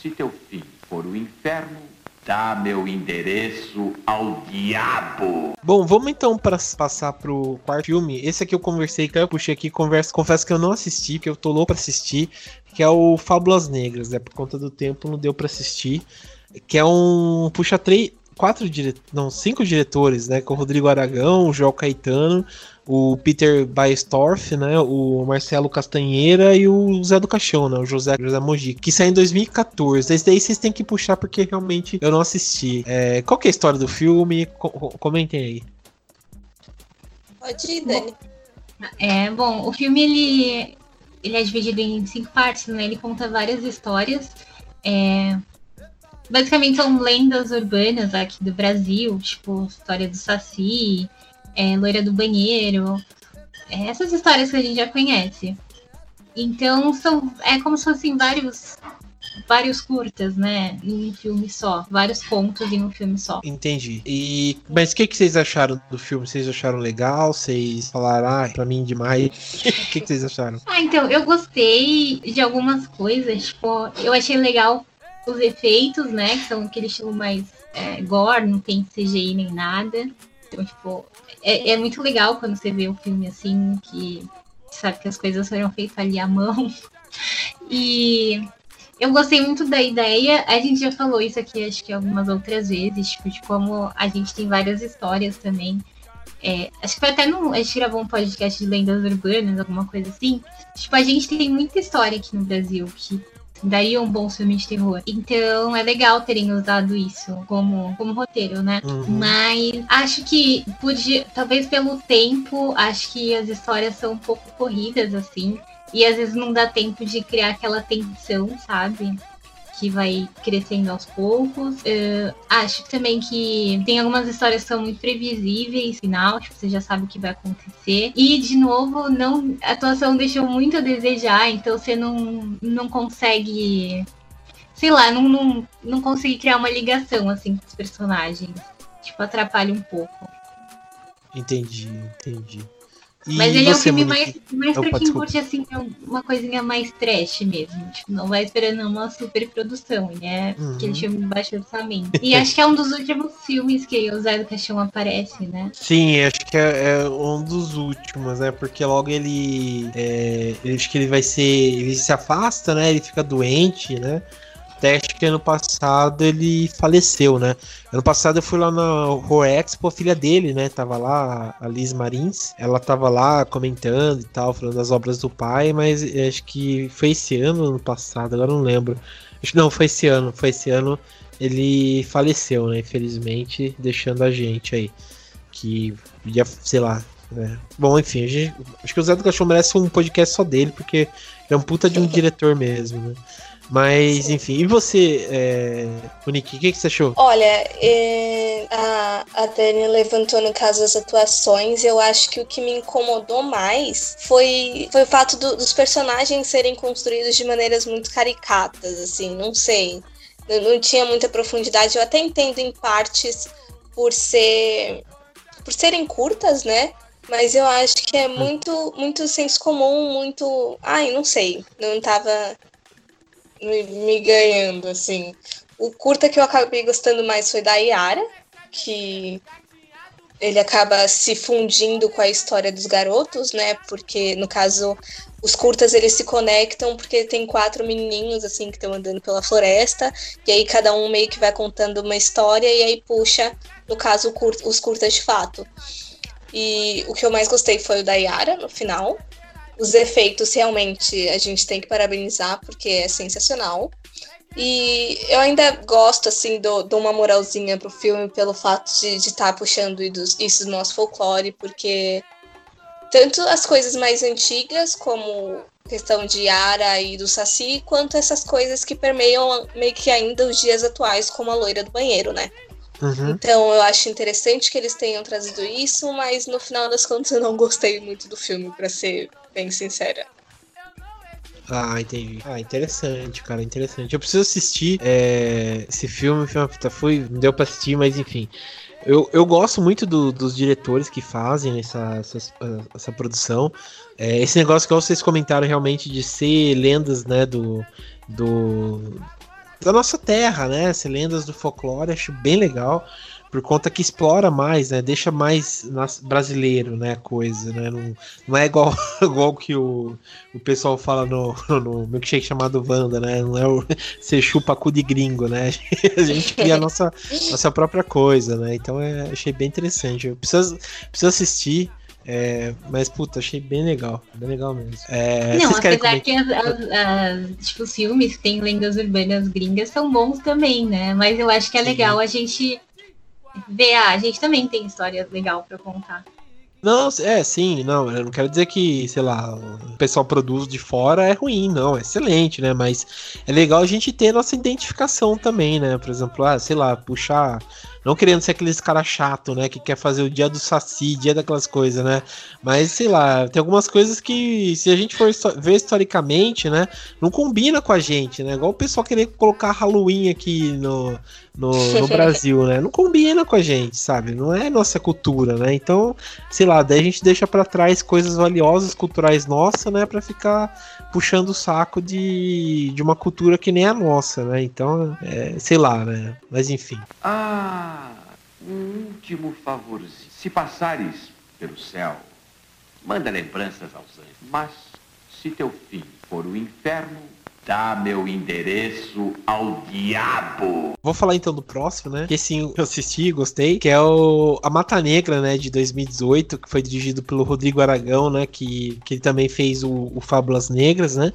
se teu fim for o inferno, Dá meu endereço ao diabo. Bom, vamos então para passar pro quarto filme. Esse aqui eu conversei, que eu puxei aqui, conversa, confesso que eu não assisti, que eu tô louco para assistir, que é o Fábulas Negras, né? Por conta do tempo não deu para assistir, que é um puxa três, quatro dire... não, cinco diretores, né? Com o Rodrigo Aragão, o João Caetano, o Peter Baestorff, né, o Marcelo Castanheira e o Zé do Caixão, né, o José, José Mojica, que saiu em 2014. Esse daí vocês têm que puxar porque realmente eu não assisti. É, qual que é a história do filme? Co comentem aí. Pode ir, Dani. É, bom, o filme ele, ele é dividido em cinco partes, né? Ele conta várias histórias. É, basicamente são lendas urbanas aqui do Brasil, tipo história do Saci, é, Loira do Banheiro, é, essas histórias que a gente já conhece. Então são é como se fossem vários vários curtas, né? Em um filme só. Vários contos em um filme só. Entendi. E mas o que, que vocês acharam do filme? Vocês acharam legal? Vocês falaram, ah, pra mim demais. O que, que vocês acharam? Ah, então, eu gostei de algumas coisas. Tipo, eu achei legal os efeitos, né? Que são aquele estilo mais é, gore, não tem CGI nem nada. Então, tipo, é, é muito legal quando você vê um filme assim, que sabe que as coisas foram feitas ali à mão. E eu gostei muito da ideia. A gente já falou isso aqui, acho que algumas outras vezes, tipo, de como a gente tem várias histórias também. É, acho que foi até no. A gente gravou um podcast de lendas urbanas, alguma coisa assim. Tipo, a gente tem muita história aqui no Brasil que daria um bom filme de terror. Então é legal terem usado isso como, como roteiro, né? Uhum. Mas acho que podia, talvez pelo tempo, acho que as histórias são um pouco corridas, assim. E às vezes não dá tempo de criar aquela tensão, sabe? Que vai crescendo aos poucos. Uh, acho também que tem algumas histórias que são muito previsíveis, final, tipo, você já sabe o que vai acontecer. E, de novo, não, a atuação deixou muito a desejar, então você não, não consegue. Sei lá, não, não, não consegue criar uma ligação assim com os personagens. Tipo, atrapalha um pouco. Entendi, entendi. Mas ele é um filme Monique? mais, mais pra quem curte assim, é uma coisinha mais trash mesmo. Tipo, não vai esperando uma super produção. Ele é uhum. aquele filme de baixo orçamento. E acho que é um dos últimos filmes que o Zé do Caixão aparece, né? Sim, acho que é, é um dos últimos, né? Porque logo ele. É, acho que ele vai ser. Ele se afasta, né? Ele fica doente, né? Teste que ano passado ele faleceu, né? Ano passado eu fui lá na Horror Expo, a filha dele, né? Tava lá, a Liz Marins. Ela tava lá comentando e tal, falando das obras do pai, mas acho que foi esse ano, ano passado, agora não lembro. Acho que não, foi esse ano, foi esse ano. Ele faleceu, né? Infelizmente, deixando a gente aí. Que podia, sei lá. Né? Bom, enfim, gente, acho que o Zé do Cachorro merece um podcast só dele, porque é um puta de um diretor mesmo, né? Mas, Sim. enfim, e você, é... Monique, o que, que, você achou? Olha, é... a, a Dani levantou no caso as atuações, eu acho que o que me incomodou mais foi, foi o fato do, dos personagens serem construídos de maneiras muito caricatas, assim, não sei. Não, não tinha muita profundidade, eu até entendo em partes por ser por serem curtas, né? Mas eu acho que é hum. muito, muito senso comum, muito. Ai, não sei. Não tava me, me ganhando, assim. O curta que eu acabei gostando mais foi da Yara, que ele acaba se fundindo com a história dos garotos, né? Porque no caso os curtas eles se conectam porque tem quatro menininhos assim que estão andando pela floresta e aí cada um meio que vai contando uma história e aí puxa, no caso, os curtas de fato. E o que eu mais gostei foi o da Yara no final, os efeitos realmente a gente tem que parabenizar porque é sensacional. E eu ainda gosto, assim, de uma moralzinha pro filme pelo fato de estar tá puxando isso do nosso folclore, porque tanto as coisas mais antigas, como questão de Yara e do Saci, quanto essas coisas que permeiam meio que ainda os dias atuais, como a loira do banheiro, né? Uhum. Então eu acho interessante que eles tenham trazido isso, mas no final das contas eu não gostei muito do filme, para ser bem sincera. Ah, entendi. Ah, interessante, cara, interessante. Eu preciso assistir é, esse filme, filme fui, não deu pra assistir, mas enfim. Eu, eu gosto muito do, dos diretores que fazem essa, essa, essa produção. É, esse negócio que vocês comentaram realmente de ser lendas, né, do, do, da nossa terra, né? Ser lendas do folclore, acho bem legal. Por conta que explora mais, né? Deixa mais brasileiro, né? A coisa, né? Não, não é igual, igual que o, o pessoal fala no, no milkshake chamado Wanda, né? Não é o ser chupa cu de gringo, né? A gente cria a nossa, nossa própria coisa, né? Então é, achei bem interessante. Eu preciso, preciso assistir. É, mas, puta, achei bem legal. Bem legal mesmo. É, não, apesar que as, as, as, tipo, os filmes que tem lendas urbanas gringas são bons também, né? Mas eu acho que é Sim. legal a gente ver. Ah, a gente também tem história legal para contar. Não, é, sim, não, eu não quero dizer que, sei lá, o pessoal produz de fora é ruim, não, é excelente, né? Mas é legal a gente ter nossa identificação também, né? Por exemplo, ah, sei lá, puxar Não querendo ser aqueles cara chato, né? Que quer fazer o dia do Saci, dia daquelas coisas, né? Mas, sei lá, tem algumas coisas que, se a gente for ver historicamente, né? Não combina com a gente, né? Igual o pessoal querer colocar Halloween aqui no, no, no, Brasil, né? Não combina com a gente, sabe? Não é nossa cultura, né? Então, sei lá, daí a gente deixa para trás coisas valiosas culturais nossas, né? Para ficar puxando o saco de, de uma cultura que nem a nossa, né? Então, é, sei lá, né? Mas enfim. Ah! Um último favorzinho. Se passares pelo céu, manda lembranças aos anjos. Mas se teu fim for o inferno, dá meu endereço ao diabo. Vou falar então do próximo, né? Que sim, eu assisti, gostei, que é o A Mata Negra, né, de 2018, que foi dirigido pelo Rodrigo Aragão, né, que, que ele também fez o, o Fábulas Negras, né?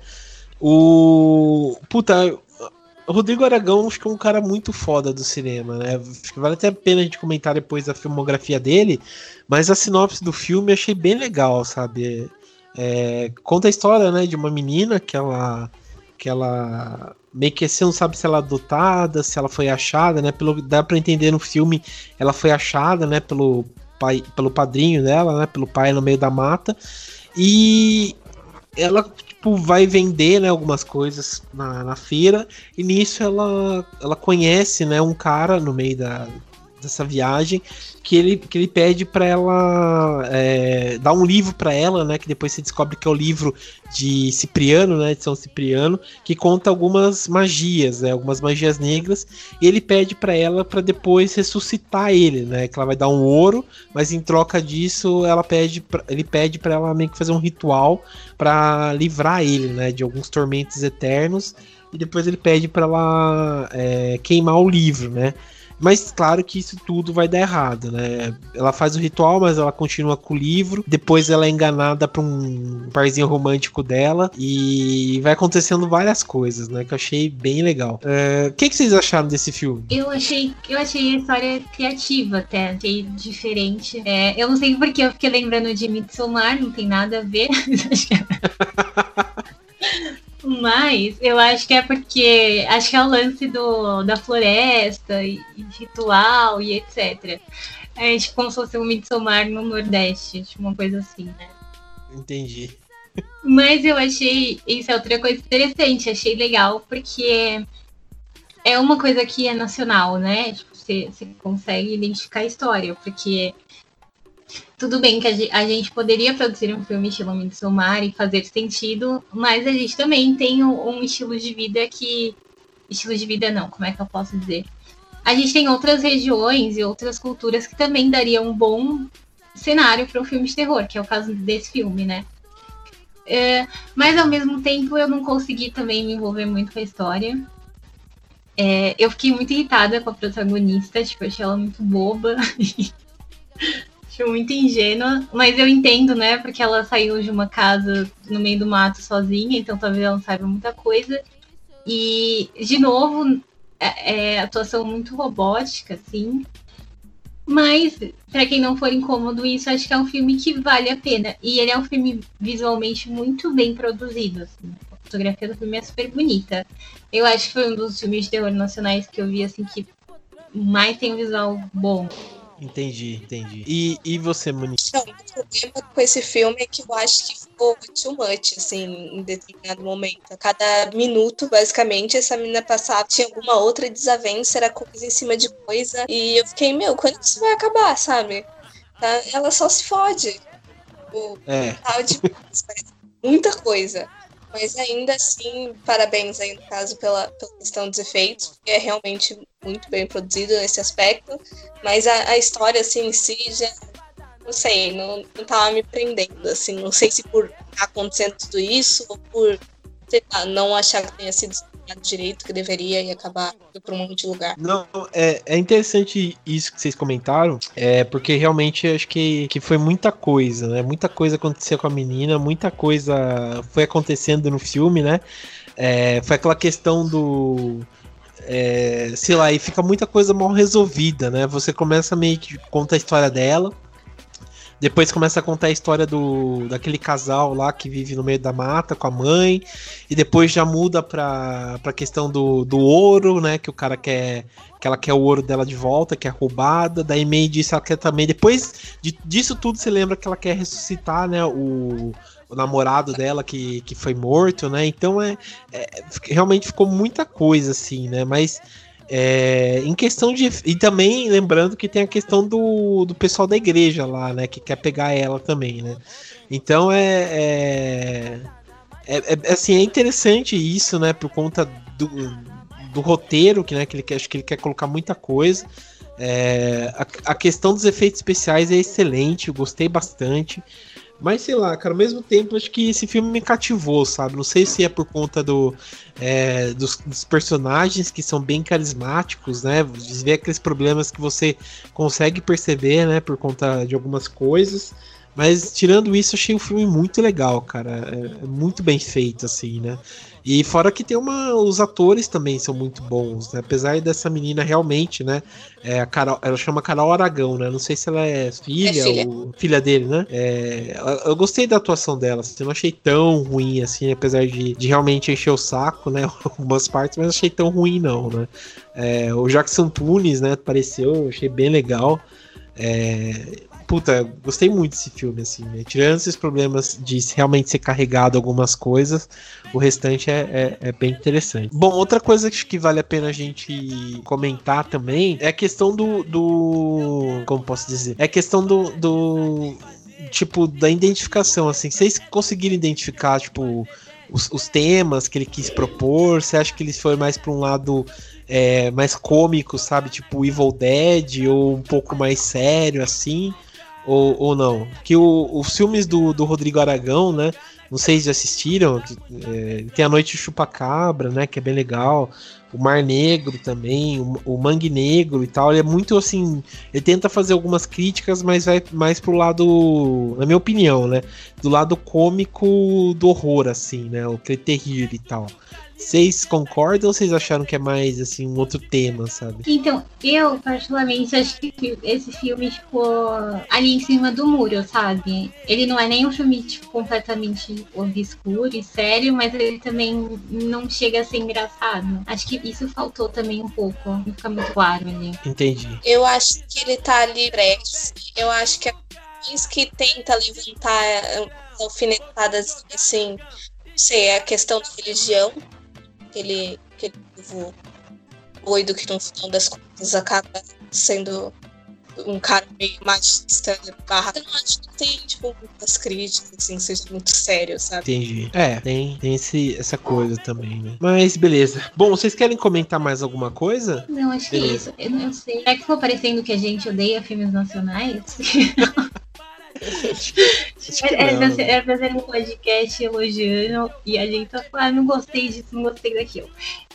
O puta, Rodrigo Aragão acho que é um cara muito foda do cinema, né? Acho que vale até a pena a gente comentar depois a filmografia dele, mas a sinopse do filme eu achei bem legal, sabe? É, conta a história, né, de uma menina que ela que ela meio que você não sabe se ela é adotada, se ela foi achada, né? Pelo dá para entender no filme, ela foi achada, né, pelo pai, pelo padrinho dela, né, pelo pai no meio da mata. E ela tipo, vai vender né, algumas coisas na, na feira. E nisso ela, ela conhece né, um cara no meio da, dessa viagem que ele, que ele pede para ela é, dar um livro para ela, né? Que depois se descobre que é o livro de Cipriano, né? De São Cipriano, que conta algumas magias, né? Algumas magias negras. E ele pede para ela para depois ressuscitar ele, né? Que ela vai dar um ouro, mas em troca disso ela pede, pra, ele pede para ela meio que fazer um ritual para livrar ele, né? De alguns tormentos eternos. E depois ele pede para ela é, queimar o livro, né? Mas claro que isso tudo vai dar errado, né? Ela faz o ritual, mas ela continua com o livro. Depois ela é enganada por um parzinho romântico dela. E vai acontecendo várias coisas, né? Que eu achei bem legal. É, o uh, que, que, vocês acharam desse filme? Eu achei, eu achei a história criativa até. Achei diferente. É, eu não sei porque eu fiquei lembrando de Midsommar, não tem nada a ver. Mas eu acho que é porque acho que é o lance do, da floresta e ritual e etc. É tipo como se fosse um Midsommar no Nordeste, tipo uma coisa assim, né? Entendi. Mas eu achei isso é outra coisa interessante, achei legal, porque é uma coisa que é nacional, né? Tipo, você, você consegue identificar a história, porque tudo bem que a gente poderia produzir um filme estilo Midsommar e fazer sentido, mas a gente também tem um estilo de vida que. Estilo de vida não, como é que eu posso dizer? A gente tem outras regiões e outras culturas que também dariam um bom cenário para um filme de terror, que é o caso desse filme, né? É, mas ao mesmo tempo eu não consegui também me envolver muito com a história. É, eu fiquei muito irritada com a protagonista, tipo, eu achei ela muito boba. Acho muito ingênua, mas eu entendo, né? Porque ela saiu de uma casa no meio do mato sozinha, então talvez ela não saiba muita coisa. E, de novo, é, é atuação muito robótica, assim. Mas, para quem não for incômodo, isso acho que é um filme que vale a pena. E ele é um filme visualmente muito bem produzido. Assim. A fotografia do filme é super bonita. Eu acho que foi um dos filmes de terror nacionais que eu vi, assim, que mais tem um visual bom. Entendi, entendi. E, e você, Monique? Não, o problema com esse filme é que eu acho que ficou too much, assim, em determinado momento. A cada minuto, basicamente, essa menina passava, tinha alguma outra desavença, era coisa em cima de coisa. E eu fiquei, meu, quando isso vai acabar, sabe? Tá? Ela só se fode. O, é. de muita coisa. Mas ainda assim, parabéns aí no caso pela, pela questão dos efeitos, porque é realmente muito bem produzido nesse aspecto. Mas a, a história assim em si já não sei, não, não tava me prendendo, assim, não sei se por estar acontecendo tudo isso ou por sei lá, não achar que tenha sido direito que deveria e acabar indo para um monte de lugar. Não, é, é interessante isso que vocês comentaram, é porque realmente acho que, que foi muita coisa, né? Muita coisa aconteceu com a menina, muita coisa foi acontecendo no filme, né? É, foi aquela questão do. É, sei lá, e fica muita coisa mal resolvida, né? Você começa meio que conta a história dela, Depois começa a contar a história do daquele casal lá que vive no meio da mata com a mãe. E depois já muda pra, pra questão do, do ouro, né? Que o cara quer. Que ela quer o ouro dela de volta, que é roubada. Daí meio disso ela quer também. Depois de, disso tudo, você lembra que ela quer ressuscitar, né? O, o namorado dela que, que foi morto, né? Então é, é realmente ficou muita coisa assim, né? Mas é, em questão de. E também lembrando que tem a questão do, do pessoal da igreja lá, né? Que quer pegar ela também, né? Então é. É, é, é assim, é interessante isso, né? Por conta do, do roteiro, que, né, que ele quer, acho que ele quer colocar muita coisa. É, a, a, questão dos efeitos especiais é excelente, eu gostei bastante. Mas sei lá, cara, ao mesmo tempo acho que esse filme me cativou, sabe? Não sei se é por conta do, é, dos, dos, personagens que são bem carismáticos, né? Ver aqueles problemas que você consegue perceber, né? Por conta de algumas coisas. Mas tirando isso, achei o filme muito legal, cara. É, é muito bem feito, assim, né? E fora que tem uma. Os atores também são muito bons, né? Apesar dessa menina realmente, né? É, a Carol, ela chama Carol Aragão, né? Não sei se ela é filha, é filha. ou filha dele, né? É, eu gostei da atuação dela, assim, eu não achei tão ruim assim, apesar de, de realmente encher o saco, né? Algumas partes, mas não achei tão ruim, não, né? É, o Jackson Tunes, né? Apareceu, achei bem legal. É, puta, gostei muito desse filme, assim, né? Tirando esses problemas de realmente ser carregado algumas coisas, o restante é, é, é, bem interessante. Bom, outra coisa que vale a pena a gente comentar também é a questão do. do como posso dizer? É a questão do. do tipo, da identificação, assim. Vocês conseguiram identificar, tipo. Os, os, temas que ele quis propor? Você acha que ele foi mais para um lado é, mais cômico, sabe? Tipo Evil Dead, ou um pouco mais sério, assim? Ou, ou não. Que o, os filmes do, do Rodrigo Aragão, né? Não sei se assistiram. Que, é, tem a Noite Chupacabra, né? Que é bem legal. O Mar Negro também, o, o Mangue Negro e tal. Ele é muito assim. Ele tenta fazer algumas críticas, mas vai mais pro lado, na minha opinião, né? Do lado cômico do horror, assim, né? O terrível e tal. Vocês concordam ou vocês acharam que é mais assim um outro tema, sabe? Então, eu particularmente acho que esse filme ficou ali em cima do muro, sabe? Ele não é nem um filme tipo, completamente obscuro e sério, mas ele também não chega a ser engraçado. Acho que isso faltou também um pouco, não fica muito claro ali. Entendi. Eu acho que ele tá ali breve. Eu acho que é isso que tenta levantar eh, alfinetadas assim, não sei, a questão da religião aquele, aquele povo doido que no final das contas acaba sendo um cara meio machista barra. Eu não acho que tem, tipo, muitas críticas, assim, seja muito sério, sabe? Entendi. É, tem, tem esse, essa coisa também, né? Mas beleza. Bom, vocês querem comentar mais alguma coisa? Não, acho beleza. que é isso. Eu não sei. É que ficou parecendo que a gente odeia filmes nacionais? é, é, é fazer um podcast elogiando e a gente tá falando, ah, não gostei disso, não gostei daquilo.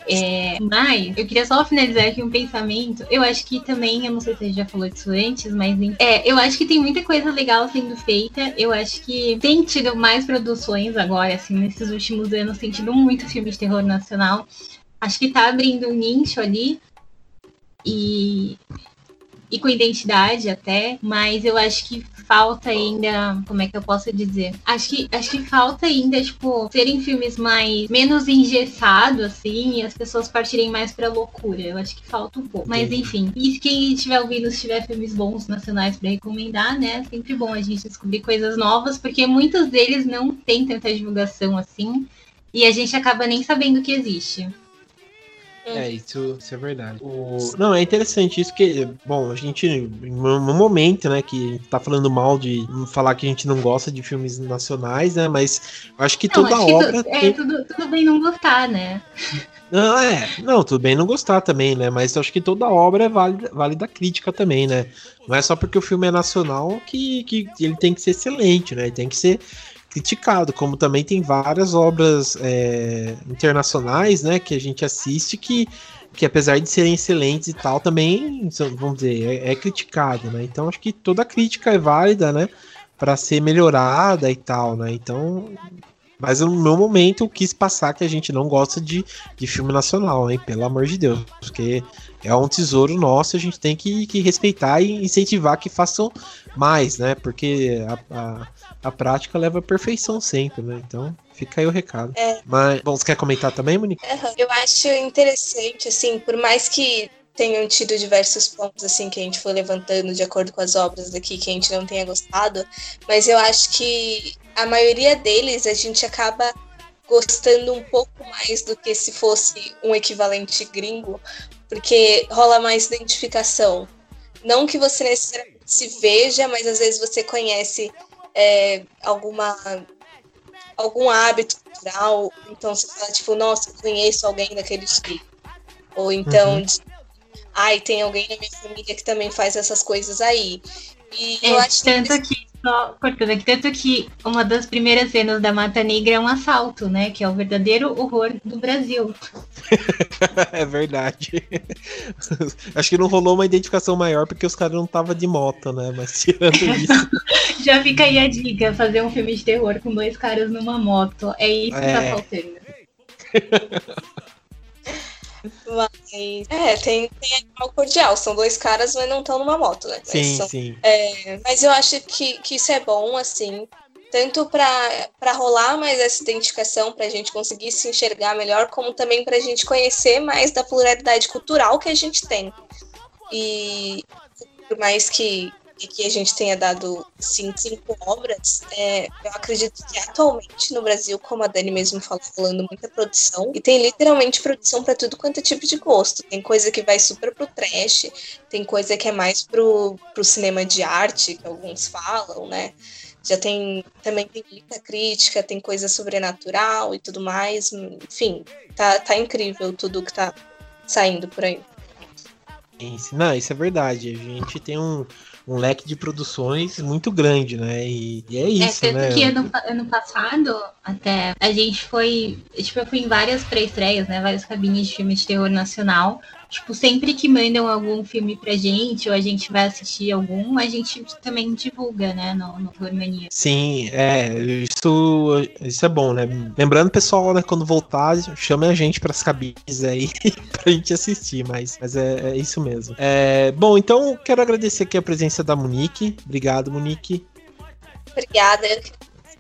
É, mas eu queria só finalizar aqui um pensamento. Eu acho que também, eu não sei se a gente já falou disso antes, mas é, eu acho que tem muita coisa legal sendo feita. Eu acho que tem tido mais produções agora, assim, nesses últimos anos, tem tido muito filme de terror nacional. Acho que tá abrindo um nicho ali. E, e com identidade até, mas eu acho que falta ainda, como é que eu posso dizer? Acho que acho que falta ainda, tipo, serem filmes mais menos engessados assim, e as pessoas partirem mais pra loucura. Eu acho que falta um pouco. Mas enfim, e quem estiver ouvindo, se tiver filmes bons nacionais para recomendar, né? É sempre bom a gente descobrir coisas novas, porque muitos deles não têm tanta divulgação assim. E a gente acaba nem sabendo que existe. É, isso, isso é verdade. O... Não, é interessante isso que, bom, a gente, no momento, né, que tá falando mal de falar que a gente não gosta de filmes nacionais, né, mas eu acho que não, toda acho obra... Que é, tudo, tudo bem não gostar, né? Não, é, não, tudo bem não gostar também, né, mas eu acho que toda obra é válida, válida crítica também, né, não é só porque o filme é nacional que, que ele tem que ser excelente, né, ele tem que ser criticado, como também tem várias obras é, internacionais, né, que a gente assiste que, que apesar de serem excelentes e tal, também, vamos dizer, é, é criticado, né? Então acho que toda crítica é válida, né, para ser melhorada e tal, né? Então Mas no meu momento eu quis passar que a gente não gosta de, de filme nacional, hein? Pelo amor de Deus. Porque é um tesouro nosso, a gente tem que, que respeitar e incentivar que façam mais, né? Porque a, a, a prática leva à perfeição sempre, né? Então fica aí o recado. É. Mas, bom, você quer comentar também, Monique? Uhum. Eu acho interessante, assim, por mais que tenham tido diversos pontos assim que a gente foi levantando de acordo com as obras daqui que a gente não tenha gostado, mas eu acho que a maioria deles a gente acaba gostando um pouco mais do que se fosse um equivalente gringo, porque rola mais identificação. Não que você necessariamente se veja, mas às vezes você conhece é, alguma algum hábito cultural, então você fala tipo, nossa, eu conheço alguém daquele estilo. Ou então, uhum. Ai, tem alguém na minha família que também faz essas coisas aí. E é, eu acho tanto que, que só cortando aqui, tanto que uma das primeiras cenas da Mata Negra é um assalto, né? Que é o verdadeiro horror do Brasil. é verdade. Acho que não rolou uma identificação maior porque os caras não estavam de moto, né? Mas tirando isso. Já fica aí a dica: fazer um filme de terror com dois caras numa moto. É isso que tá é. tá faltando. Mas, é, tem, tem animal cordial. São dois caras, mas não estão numa moto, né? Sim, são, sim. É, mas eu acho que, que isso é bom, assim, tanto para rolar mais essa identificação, para a gente conseguir se enxergar melhor, como também para a gente conhecer mais da pluralidade cultural que a gente tem. E por mais que e que a gente tenha dado sim, cinco obras, é, eu acredito que atualmente no Brasil, como a Dani mesmo falou, falando muita produção, e tem literalmente produção para tudo quanto é tipo de gosto. Tem coisa que vai super pro trash, tem coisa que é mais pro, pro cinema de arte, que alguns falam, né? Já tem também tem muita crítica, tem coisa sobrenatural e tudo mais. Enfim, tá, tá incrível tudo que tá saindo por aí. Não, isso é verdade. A gente tem um, um leque de produções muito grande, né? E, e é, é isso, é, tanto né? que ano, ano passado, até, a gente foi, tipo, eu fui em várias pré-estreias, né? Várias cabines de filme de terror nacional. Tipo, sempre que mandam algum filme pra gente, ou a gente vai assistir algum, a gente também divulga, né, no, no Mania. Sim, é, isso, isso é bom, né? Lembrando, pessoal, né, quando voltar, chame a gente pras cabines aí pra gente assistir, mas, mas é, é isso mesmo. É, bom, então quero agradecer aqui a presença da Monique. Obrigado, Monique. Obrigada, eu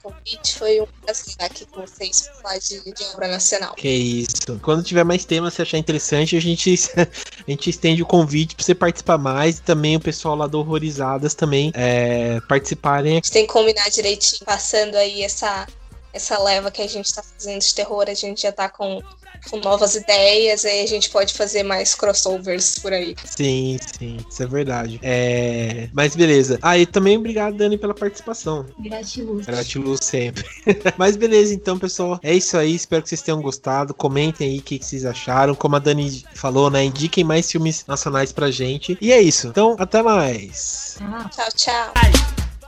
convite. Foi um prazer estar aqui com vocês falar de, de, obra nacional. Que isso. Quando tiver mais temas, se achar interessante, a gente, a gente estende o convite para você participar mais e também o pessoal lá do Horrorizadas também é, participarem. A gente tem que combinar direitinho, passando aí essa, essa leva que a gente está fazendo de terror, a gente já está com com novas ideias, aí a gente pode fazer mais crossovers por aí. Sim, sim, isso é verdade. É... Mas beleza. Ah, e também obrigado, Dani, pela participação. Gratiluz. Gratiluz sempre. Mas beleza, então, pessoal, é isso aí. Espero que vocês tenham gostado. Comentem aí o que, que vocês acharam. Como a Dani falou, né? Indiquem mais filmes nacionais pra gente. E é isso. Então, até mais. Tchau, tchau. tchau.